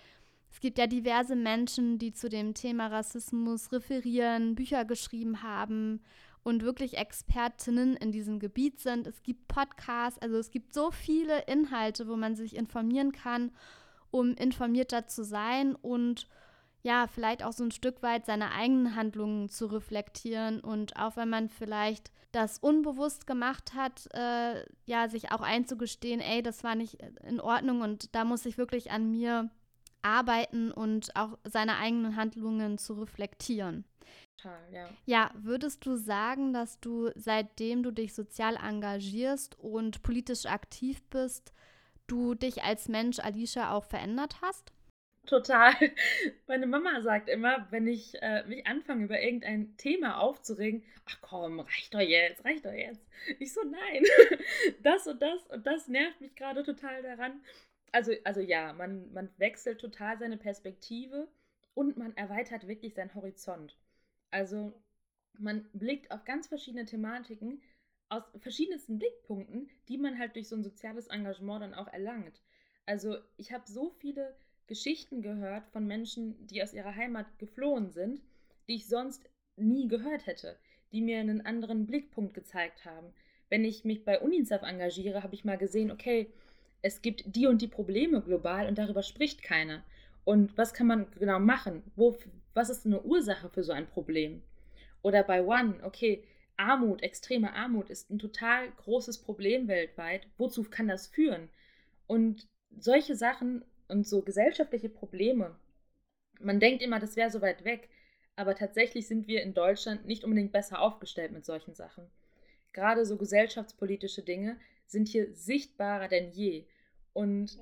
es gibt ja diverse Menschen, die zu dem Thema Rassismus referieren, Bücher geschrieben haben und wirklich Expertinnen in diesem Gebiet sind. Es gibt Podcasts, also es gibt so viele Inhalte, wo man sich informieren kann um informierter zu sein und ja, vielleicht auch so ein Stück weit seine eigenen Handlungen zu reflektieren und auch wenn man vielleicht das unbewusst gemacht hat, äh, ja, sich auch einzugestehen, ey, das war nicht in Ordnung und da muss ich wirklich an mir arbeiten und auch seine eigenen Handlungen zu reflektieren. Ja. Ja, würdest du sagen, dass du seitdem du dich sozial engagierst und politisch aktiv bist, du dich als Mensch, Alicia, auch verändert hast? Total. Meine Mama sagt immer, wenn ich äh, mich anfange, über irgendein Thema aufzuregen, ach komm, reicht doch jetzt, reicht doch jetzt. Ich so, nein, das und das und das nervt mich gerade total daran. Also, also ja, man, man wechselt total seine Perspektive und man erweitert wirklich seinen Horizont. Also man blickt auf ganz verschiedene Thematiken aus verschiedensten Blickpunkten, die man halt durch so ein soziales Engagement dann auch erlangt. Also ich habe so viele Geschichten gehört von Menschen, die aus ihrer Heimat geflohen sind, die ich sonst nie gehört hätte, die mir einen anderen Blickpunkt gezeigt haben. Wenn ich mich bei UNICEF engagiere, habe ich mal gesehen, okay, es gibt die und die Probleme global und darüber spricht keiner. Und was kann man genau machen? Wo, was ist eine Ursache für so ein Problem? Oder bei One, okay, Armut, extreme Armut ist ein total großes Problem weltweit. Wozu kann das führen? Und solche Sachen und so gesellschaftliche Probleme, man denkt immer, das wäre so weit weg, aber tatsächlich sind wir in Deutschland nicht unbedingt besser aufgestellt mit solchen Sachen. Gerade so gesellschaftspolitische Dinge sind hier sichtbarer denn je. Und,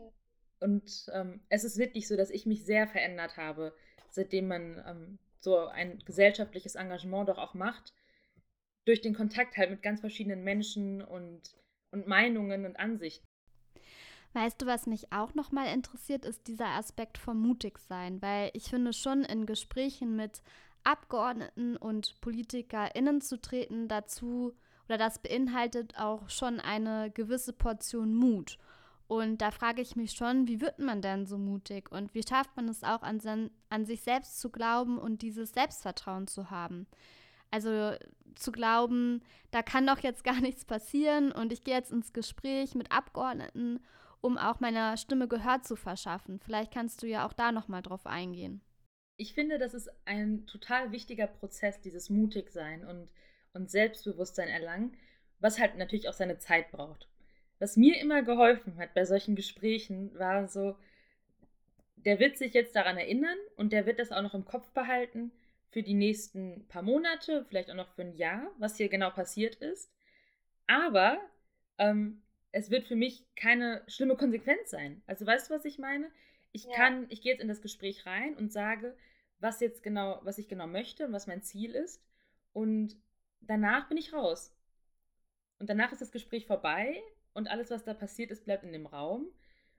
und ähm, es ist wirklich so, dass ich mich sehr verändert habe, seitdem man ähm, so ein gesellschaftliches Engagement doch auch macht, durch den Kontakt halt mit ganz verschiedenen Menschen und, und Meinungen und Ansichten. Weißt du, was mich auch nochmal interessiert, ist dieser Aspekt vom Mutigsein, weil ich finde schon in Gesprächen mit Abgeordneten und PolitikerInnen zu treten dazu oder das beinhaltet auch schon eine gewisse Portion Mut. Und da frage ich mich schon, wie wird man denn so mutig und wie schafft man es auch an, an sich selbst zu glauben und dieses Selbstvertrauen zu haben? Also zu glauben, da kann doch jetzt gar nichts passieren und ich gehe jetzt ins Gespräch mit Abgeordneten um auch meiner Stimme Gehör zu verschaffen. Vielleicht kannst du ja auch da nochmal drauf eingehen. Ich finde, das ist ein total wichtiger Prozess, dieses Mutigsein und, und Selbstbewusstsein erlangen, was halt natürlich auch seine Zeit braucht. Was mir immer geholfen hat bei solchen Gesprächen, war so, der wird sich jetzt daran erinnern und der wird das auch noch im Kopf behalten für die nächsten paar Monate, vielleicht auch noch für ein Jahr, was hier genau passiert ist. Aber ähm, es wird für mich keine schlimme Konsequenz sein. Also weißt du, was ich meine? Ich ja. kann, ich gehe jetzt in das Gespräch rein und sage, was jetzt genau, was ich genau möchte und was mein Ziel ist. Und danach bin ich raus. Und danach ist das Gespräch vorbei und alles, was da passiert ist, bleibt in dem Raum.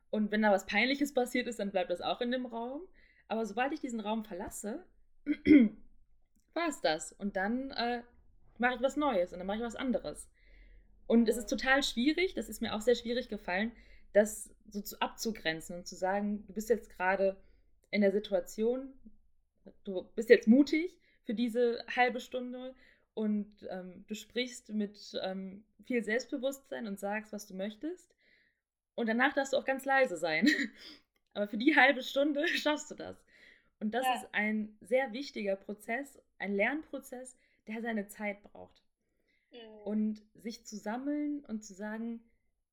Und wenn da was Peinliches passiert ist, dann bleibt das auch in dem Raum. Aber sobald ich diesen Raum verlasse, war es das. Und dann äh, mache ich was Neues und dann mache ich was anderes. Und es ist total schwierig, das ist mir auch sehr schwierig gefallen, das so zu abzugrenzen und zu sagen, du bist jetzt gerade in der Situation, du bist jetzt mutig für diese halbe Stunde und ähm, du sprichst mit ähm, viel Selbstbewusstsein und sagst, was du möchtest. Und danach darfst du auch ganz leise sein. Aber für die halbe Stunde schaffst du das. Und das ja. ist ein sehr wichtiger Prozess, ein Lernprozess, der seine Zeit braucht. Mhm. Und sich zu sammeln und zu sagen,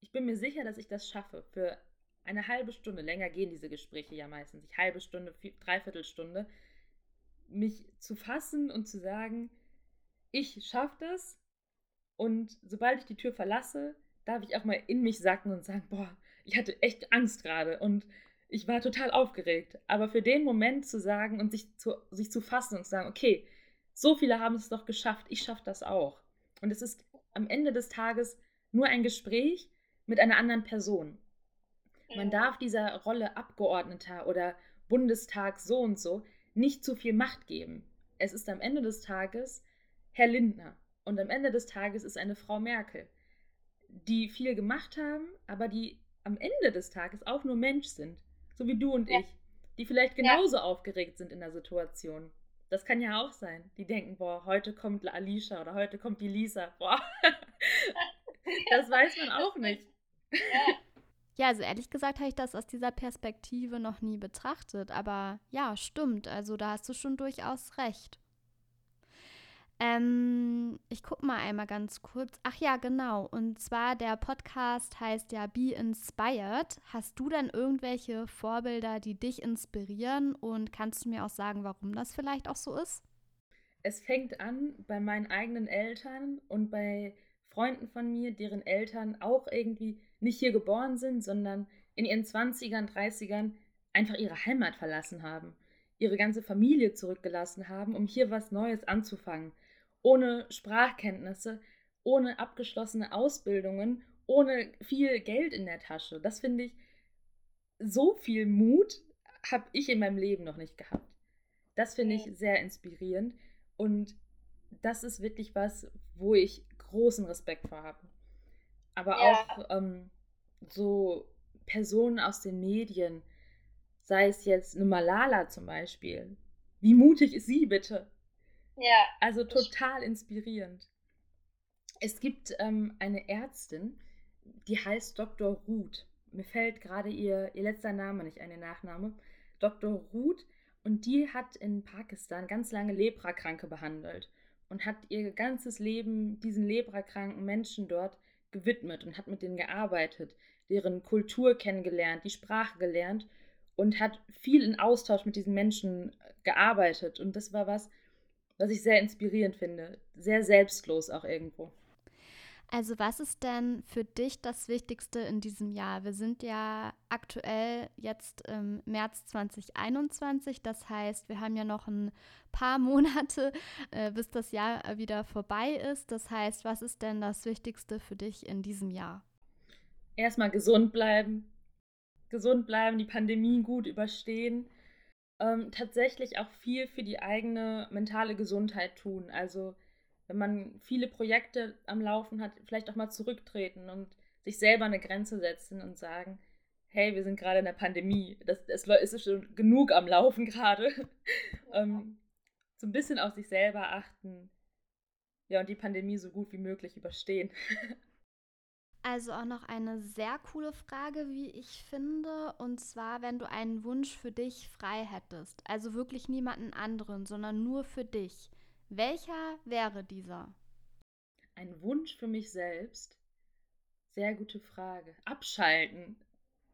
ich bin mir sicher, dass ich das schaffe. Für eine halbe Stunde, länger gehen diese Gespräche ja meistens, ich halbe Stunde, Dreiviertelstunde, mich zu fassen und zu sagen, ich schaffe das. Und sobald ich die Tür verlasse, darf ich auch mal in mich sacken und sagen, boah, ich hatte echt Angst gerade und ich war total aufgeregt. Aber für den Moment zu sagen und sich zu, sich zu fassen und zu sagen, okay, so viele haben es doch geschafft, ich schaffe das auch. Und es ist am Ende des Tages nur ein Gespräch mit einer anderen Person. Man darf dieser Rolle Abgeordneter oder Bundestag so und so nicht zu viel Macht geben. Es ist am Ende des Tages Herr Lindner und am Ende des Tages ist eine Frau Merkel, die viel gemacht haben, aber die am Ende des Tages auch nur Mensch sind, so wie du und ja. ich, die vielleicht genauso ja. aufgeregt sind in der Situation. Das kann ja auch sein. Die denken, boah, heute kommt Alicia oder heute kommt die Lisa. Boah. das weiß man auch nicht. Ja, also ehrlich gesagt habe ich das aus dieser Perspektive noch nie betrachtet. Aber ja, stimmt. Also da hast du schon durchaus recht. Ähm, ich gucke mal einmal ganz kurz. Ach ja, genau. Und zwar der Podcast heißt ja Be Inspired. Hast du denn irgendwelche Vorbilder, die dich inspirieren? Und kannst du mir auch sagen, warum das vielleicht auch so ist? Es fängt an bei meinen eigenen Eltern und bei Freunden von mir, deren Eltern auch irgendwie nicht hier geboren sind, sondern in ihren 20ern, 30ern einfach ihre Heimat verlassen haben, ihre ganze Familie zurückgelassen haben, um hier was Neues anzufangen, ohne Sprachkenntnisse, ohne abgeschlossene Ausbildungen, ohne viel Geld in der Tasche. Das finde ich, so viel Mut habe ich in meinem Leben noch nicht gehabt. Das finde ich sehr inspirierend und das ist wirklich was, wo ich großen Respekt vor habe. Aber ja. auch ähm, so Personen aus den Medien, sei es jetzt eine Malala zum Beispiel. Wie mutig ist sie bitte? Ja. Also total inspirierend. Es gibt ähm, eine Ärztin, die heißt Dr. Ruth. Mir fällt gerade ihr, ihr letzter Name nicht ein, ihr Nachname. Dr. Ruth. Und die hat in Pakistan ganz lange Leprakranke behandelt und hat ihr ganzes Leben diesen leprakranken Menschen dort gewidmet und hat mit denen gearbeitet, deren Kultur kennengelernt, die Sprache gelernt und hat viel in Austausch mit diesen Menschen gearbeitet. Und das war was, was ich sehr inspirierend finde. Sehr selbstlos auch irgendwo. Also was ist denn für dich das Wichtigste in diesem Jahr? Wir sind ja aktuell jetzt im März 2021, das heißt, wir haben ja noch ein paar Monate, äh, bis das Jahr wieder vorbei ist. Das heißt, was ist denn das Wichtigste für dich in diesem Jahr? Erstmal gesund bleiben, gesund bleiben, die Pandemie gut überstehen. Ähm, tatsächlich auch viel für die eigene mentale Gesundheit tun. Also wenn man viele Projekte am Laufen hat, vielleicht auch mal zurücktreten und sich selber eine Grenze setzen und sagen, hey, wir sind gerade in der Pandemie, das, das ist schon genug am Laufen gerade. ähm, so ein bisschen auf sich selber achten. Ja, und die Pandemie so gut wie möglich überstehen. Also auch noch eine sehr coole Frage, wie ich finde. Und zwar, wenn du einen Wunsch für dich frei hättest. Also wirklich niemanden anderen, sondern nur für dich. Welcher wäre dieser? Ein Wunsch für mich selbst? Sehr gute Frage. Abschalten.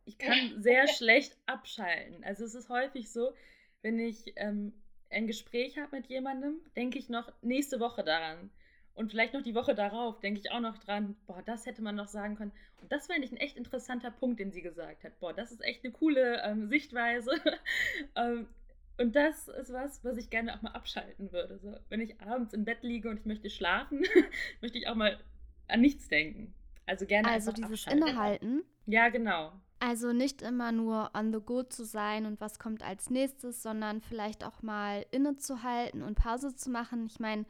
Ich kann sehr schlecht abschalten. Also es ist häufig so, wenn ich ähm, ein Gespräch habe mit jemandem, denke ich noch nächste Woche daran. Und vielleicht noch die Woche darauf denke ich auch noch dran, boah, das hätte man noch sagen können. Und das wäre eigentlich ein echt interessanter Punkt, den sie gesagt hat. Boah, das ist echt eine coole ähm, Sichtweise. ähm, und das ist was, was ich gerne auch mal abschalten würde. So, wenn ich abends im Bett liege und ich möchte schlafen, möchte ich auch mal an nichts denken. Also gerne Also dieses Innehalten. Ja, genau. Also nicht immer nur on the go zu sein und was kommt als nächstes, sondern vielleicht auch mal innezuhalten und Pause zu machen. Ich meine,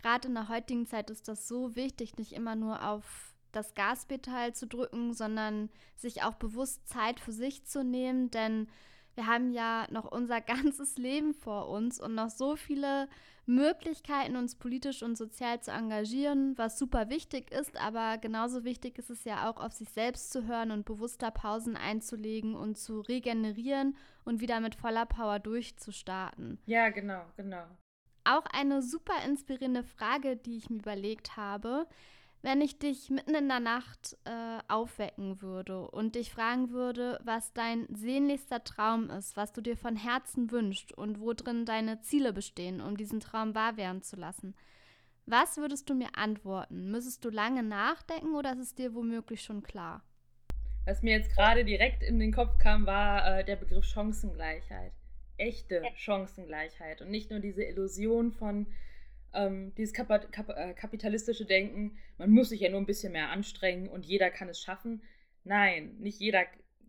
gerade in der heutigen Zeit ist das so wichtig, nicht immer nur auf das Gaspedal zu drücken, sondern sich auch bewusst Zeit für sich zu nehmen, denn wir haben ja noch unser ganzes Leben vor uns und noch so viele Möglichkeiten, uns politisch und sozial zu engagieren, was super wichtig ist, aber genauso wichtig ist es ja auch, auf sich selbst zu hören und bewusster Pausen einzulegen und zu regenerieren und wieder mit voller Power durchzustarten. Ja, genau, genau. Auch eine super inspirierende Frage, die ich mir überlegt habe wenn ich dich mitten in der Nacht äh, aufwecken würde und dich fragen würde, was dein sehnlichster Traum ist, was du dir von Herzen wünschst und wo drin deine Ziele bestehen, um diesen Traum wahr werden zu lassen, was würdest du mir antworten? Müsstest du lange nachdenken oder ist es dir womöglich schon klar? Was mir jetzt gerade direkt in den Kopf kam, war äh, der Begriff Chancengleichheit. Echte Chancengleichheit und nicht nur diese Illusion von, ähm, dieses Kap Kap äh, kapitalistische Denken, man muss sich ja nur ein bisschen mehr anstrengen und jeder kann es schaffen. Nein, nicht jeder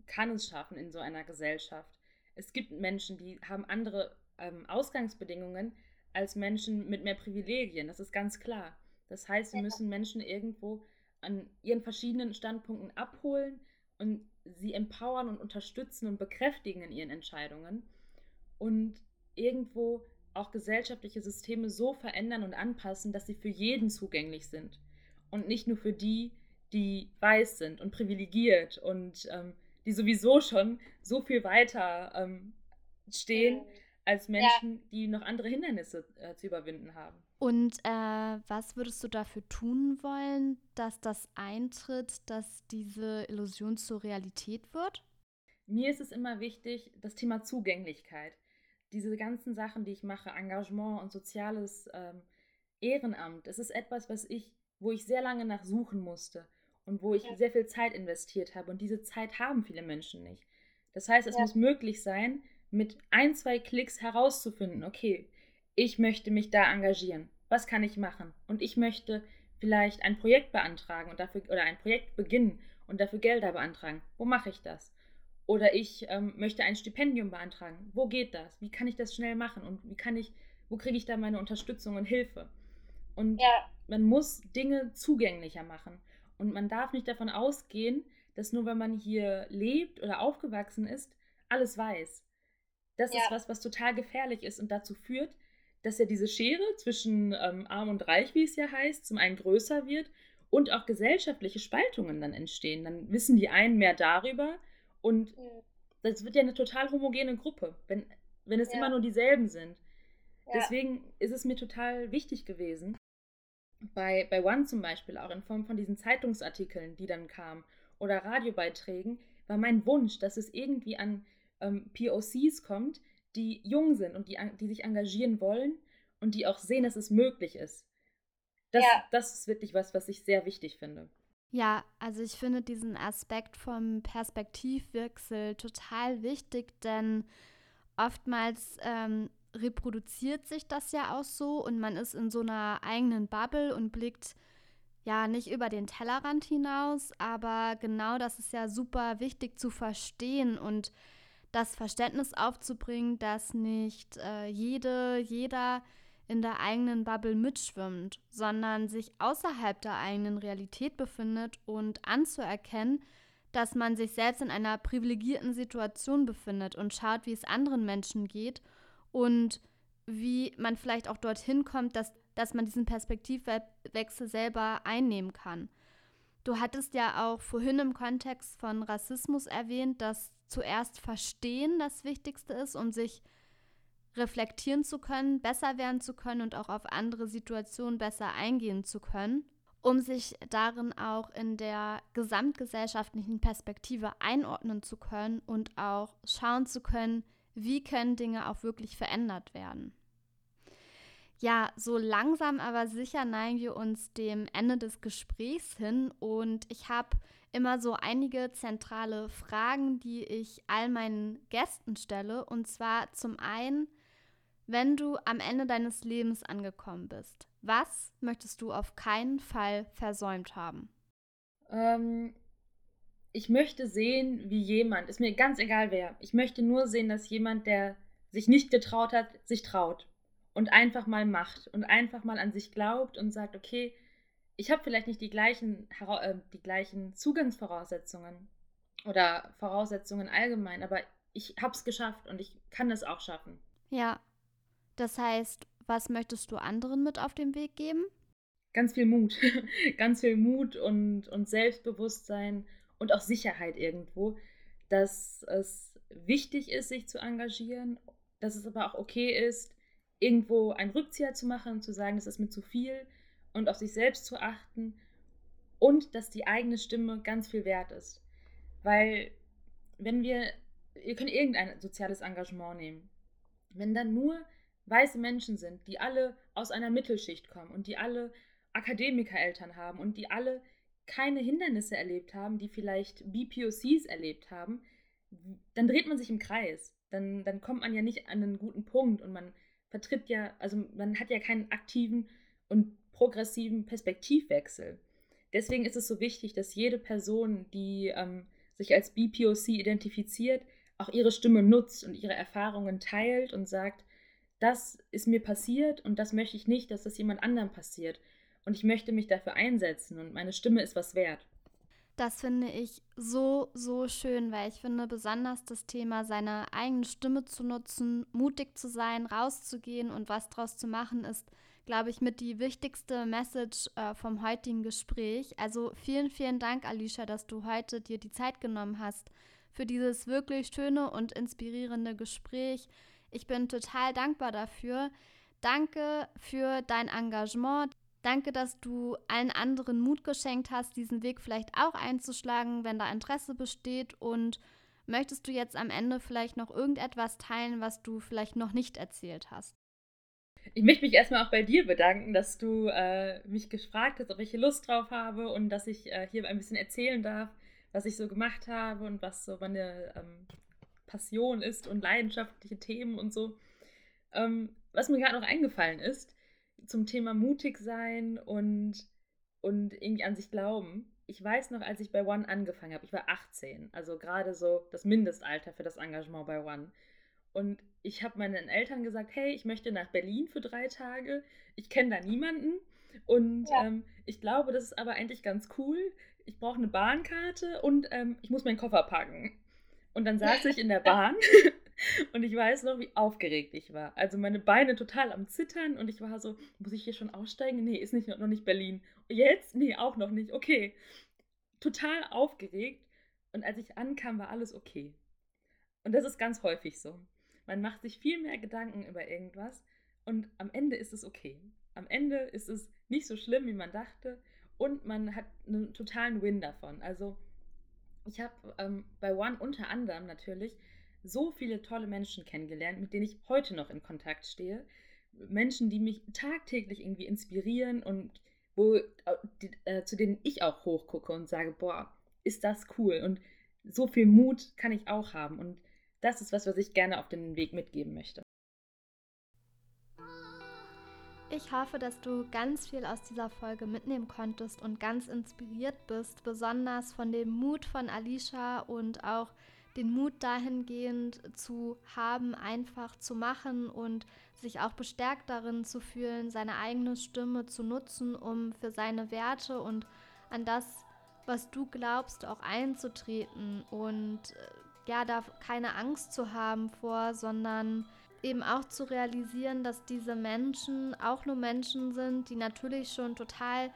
kann es schaffen in so einer Gesellschaft. Es gibt Menschen, die haben andere ähm, Ausgangsbedingungen als Menschen mit mehr Privilegien. Das ist ganz klar. Das heißt, wir müssen Menschen irgendwo an ihren verschiedenen Standpunkten abholen und sie empowern und unterstützen und bekräftigen in ihren Entscheidungen und irgendwo auch gesellschaftliche Systeme so verändern und anpassen, dass sie für jeden zugänglich sind und nicht nur für die, die weiß sind und privilegiert und ähm, die sowieso schon so viel weiter ähm, stehen als Menschen, ja. die noch andere Hindernisse äh, zu überwinden haben. Und äh, was würdest du dafür tun wollen, dass das eintritt, dass diese Illusion zur Realität wird? Mir ist es immer wichtig, das Thema Zugänglichkeit diese ganzen Sachen, die ich mache, Engagement und soziales ähm, Ehrenamt, das ist etwas, was ich, wo ich sehr lange nachsuchen musste und wo ich ja. sehr viel Zeit investiert habe. Und diese Zeit haben viele Menschen nicht. Das heißt, es ja. muss möglich sein, mit ein, zwei Klicks herauszufinden, okay, ich möchte mich da engagieren. Was kann ich machen? Und ich möchte vielleicht ein Projekt beantragen und dafür oder ein Projekt beginnen und dafür Gelder beantragen. Wo mache ich das? Oder ich ähm, möchte ein Stipendium beantragen. Wo geht das? Wie kann ich das schnell machen? Und wie kann ich, wo kriege ich da meine Unterstützung und Hilfe? Und ja. man muss Dinge zugänglicher machen. Und man darf nicht davon ausgehen, dass nur wenn man hier lebt oder aufgewachsen ist, alles weiß. Das ja. ist was, was total gefährlich ist und dazu führt, dass ja diese Schere zwischen ähm, arm und reich, wie es ja heißt, zum einen größer wird und auch gesellschaftliche Spaltungen dann entstehen. Dann wissen die einen mehr darüber und das wird ja eine total homogene Gruppe, wenn, wenn es ja. immer nur dieselben sind. Ja. Deswegen ist es mir total wichtig gewesen, bei, bei One zum Beispiel, auch in Form von diesen Zeitungsartikeln, die dann kamen, oder Radiobeiträgen, war mein Wunsch, dass es irgendwie an ähm, POCs kommt, die jung sind und die, die sich engagieren wollen und die auch sehen, dass es möglich ist. Das, ja. das ist wirklich was, was ich sehr wichtig finde. Ja, also ich finde diesen Aspekt vom Perspektivwechsel total wichtig, denn oftmals ähm, reproduziert sich das ja auch so und man ist in so einer eigenen Bubble und blickt ja nicht über den Tellerrand hinaus, aber genau das ist ja super wichtig zu verstehen und das Verständnis aufzubringen, dass nicht äh, jede, jeder in der eigenen Bubble mitschwimmt, sondern sich außerhalb der eigenen Realität befindet und anzuerkennen, dass man sich selbst in einer privilegierten Situation befindet und schaut, wie es anderen Menschen geht und wie man vielleicht auch dorthin kommt, dass, dass man diesen Perspektivwechsel selber einnehmen kann. Du hattest ja auch vorhin im Kontext von Rassismus erwähnt, dass zuerst Verstehen das Wichtigste ist, um sich reflektieren zu können, besser werden zu können und auch auf andere Situationen besser eingehen zu können, um sich darin auch in der gesamtgesellschaftlichen Perspektive einordnen zu können und auch schauen zu können, wie können Dinge auch wirklich verändert werden. Ja, so langsam aber sicher neigen wir uns dem Ende des Gesprächs hin und ich habe immer so einige zentrale Fragen, die ich all meinen Gästen stelle. Und zwar zum einen, wenn du am Ende deines Lebens angekommen bist, was möchtest du auf keinen Fall versäumt haben? Ähm, ich möchte sehen, wie jemand, ist mir ganz egal wer, ich möchte nur sehen, dass jemand, der sich nicht getraut hat, sich traut und einfach mal macht und einfach mal an sich glaubt und sagt, okay, ich habe vielleicht nicht die gleichen, äh, die gleichen Zugangsvoraussetzungen oder Voraussetzungen allgemein, aber ich habe es geschafft und ich kann es auch schaffen. Ja, das heißt, was möchtest du anderen mit auf den Weg geben? Ganz viel Mut, ganz viel Mut und, und Selbstbewusstsein und auch Sicherheit irgendwo, dass es wichtig ist, sich zu engagieren, dass es aber auch okay ist, irgendwo einen Rückzieher zu machen und zu sagen, das ist mir zu viel und auf sich selbst zu achten und dass die eigene Stimme ganz viel wert ist. Weil wenn wir, ihr könnt irgendein soziales Engagement nehmen, wenn dann nur weiße Menschen sind, die alle aus einer Mittelschicht kommen und die alle Akademikereltern haben und die alle keine Hindernisse erlebt haben, die vielleicht BPOCs erlebt haben, dann dreht man sich im Kreis. Dann, dann kommt man ja nicht an einen guten Punkt und man vertritt ja, also man hat ja keinen aktiven und progressiven Perspektivwechsel. Deswegen ist es so wichtig, dass jede Person, die ähm, sich als BPOC identifiziert, auch ihre Stimme nutzt und ihre Erfahrungen teilt und sagt, das ist mir passiert und das möchte ich nicht, dass das jemand anderem passiert. Und ich möchte mich dafür einsetzen und meine Stimme ist was wert. Das finde ich so, so schön, weil ich finde besonders das Thema, seine eigene Stimme zu nutzen, mutig zu sein, rauszugehen und was draus zu machen, ist glaube ich, mit die wichtigste Message äh, vom heutigen Gespräch. Also vielen, vielen Dank, Alicia, dass du heute dir die Zeit genommen hast für dieses wirklich schöne und inspirierende Gespräch. Ich bin total dankbar dafür. Danke für dein Engagement. Danke, dass du allen anderen Mut geschenkt hast, diesen Weg vielleicht auch einzuschlagen, wenn da Interesse besteht. Und möchtest du jetzt am Ende vielleicht noch irgendetwas teilen, was du vielleicht noch nicht erzählt hast? Ich möchte mich erstmal auch bei dir bedanken, dass du äh, mich gefragt hast, ob ich hier Lust drauf habe und dass ich äh, hier ein bisschen erzählen darf, was ich so gemacht habe und was so meine ähm, Passion ist und leidenschaftliche Themen und so. Ähm, was mir gerade noch eingefallen ist, zum Thema mutig sein und, und irgendwie an sich glauben. Ich weiß noch, als ich bei One angefangen habe, ich war 18, also gerade so das Mindestalter für das Engagement bei One. Und ich habe meinen Eltern gesagt, hey, ich möchte nach Berlin für drei Tage. Ich kenne da niemanden. Und ja. ähm, ich glaube, das ist aber eigentlich ganz cool. Ich brauche eine Bahnkarte und ähm, ich muss meinen Koffer packen. Und dann saß ich in der Bahn und ich weiß noch, wie aufgeregt ich war. Also meine Beine total am Zittern und ich war so, muss ich hier schon aussteigen? Nee, ist nicht, noch nicht Berlin. Jetzt? Nee, auch noch nicht. Okay. Total aufgeregt. Und als ich ankam, war alles okay. Und das ist ganz häufig so. Man macht sich viel mehr Gedanken über irgendwas und am Ende ist es okay. Am Ende ist es nicht so schlimm, wie man dachte und man hat einen totalen Win davon. Also ich habe ähm, bei One unter anderem natürlich so viele tolle Menschen kennengelernt, mit denen ich heute noch in Kontakt stehe. Menschen, die mich tagtäglich irgendwie inspirieren und wo, äh, zu denen ich auch hochgucke und sage, boah, ist das cool und so viel Mut kann ich auch haben und das ist was, was ich gerne auf den Weg mitgeben möchte. Ich hoffe, dass du ganz viel aus dieser Folge mitnehmen konntest und ganz inspiriert bist, besonders von dem Mut von Alicia und auch den Mut dahingehend zu haben, einfach zu machen und sich auch bestärkt darin zu fühlen, seine eigene Stimme zu nutzen, um für seine Werte und an das, was du glaubst, auch einzutreten und äh, ja, da keine Angst zu haben vor, sondern eben auch zu realisieren, dass diese Menschen auch nur Menschen sind, die natürlich schon total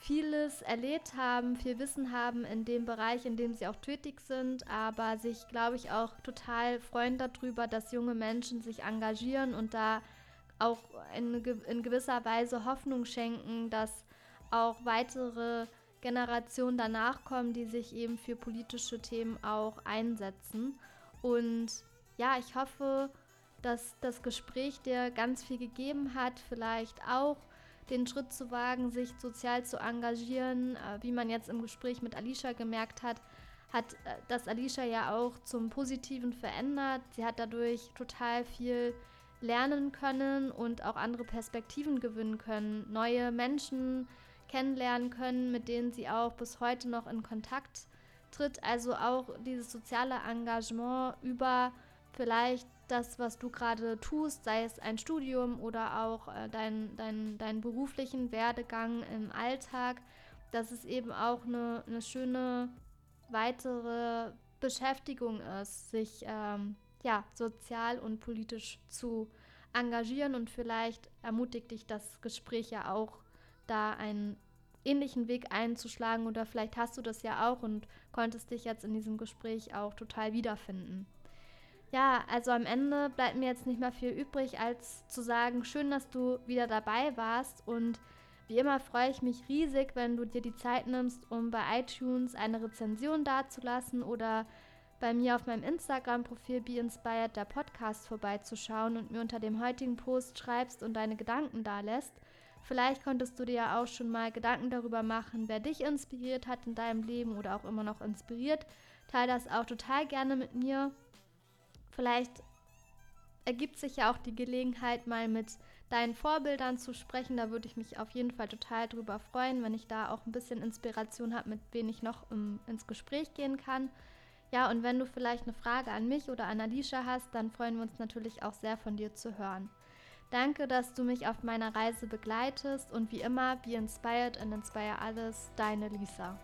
vieles erlebt haben, viel Wissen haben in dem Bereich, in dem sie auch tätig sind, aber sich, glaube ich, auch total freuen darüber, dass junge Menschen sich engagieren und da auch in, in gewisser Weise Hoffnung schenken, dass auch weitere Generationen danach kommen, die sich eben für politische Themen auch einsetzen. Und ja, ich hoffe, dass das Gespräch dir ganz viel gegeben hat, vielleicht auch den Schritt zu wagen, sich sozial zu engagieren, äh, wie man jetzt im Gespräch mit Alicia gemerkt hat, hat äh, das Alicia ja auch zum Positiven verändert. Sie hat dadurch total viel lernen können und auch andere Perspektiven gewinnen können, neue Menschen kennenlernen können, mit denen sie auch bis heute noch in Kontakt tritt. Also auch dieses soziale Engagement über vielleicht das, was du gerade tust, sei es ein Studium oder auch äh, dein, dein, deinen beruflichen Werdegang im Alltag, dass es eben auch eine, eine schöne weitere Beschäftigung ist, sich ähm, ja, sozial und politisch zu engagieren und vielleicht ermutigt dich das Gespräch ja auch, da einen ähnlichen Weg einzuschlagen oder vielleicht hast du das ja auch und konntest dich jetzt in diesem Gespräch auch total wiederfinden. Ja, also am Ende bleibt mir jetzt nicht mehr viel übrig, als zu sagen, schön, dass du wieder dabei warst und wie immer freue ich mich riesig, wenn du dir die Zeit nimmst, um bei iTunes eine Rezension dazulassen oder bei mir auf meinem Instagram-Profil Be Inspired der Podcast vorbeizuschauen und mir unter dem heutigen Post schreibst und deine Gedanken da lässt. Vielleicht konntest du dir ja auch schon mal Gedanken darüber machen, wer dich inspiriert hat in deinem Leben oder auch immer noch inspiriert. Teil das auch total gerne mit mir. Vielleicht ergibt sich ja auch die Gelegenheit, mal mit deinen Vorbildern zu sprechen. Da würde ich mich auf jeden Fall total drüber freuen, wenn ich da auch ein bisschen Inspiration habe, mit wem ich noch um, ins Gespräch gehen kann. Ja, und wenn du vielleicht eine Frage an mich oder an Alicia hast, dann freuen wir uns natürlich auch sehr von dir zu hören. Danke, dass du mich auf meiner Reise begleitest und wie immer, be inspired and inspire others, deine Lisa.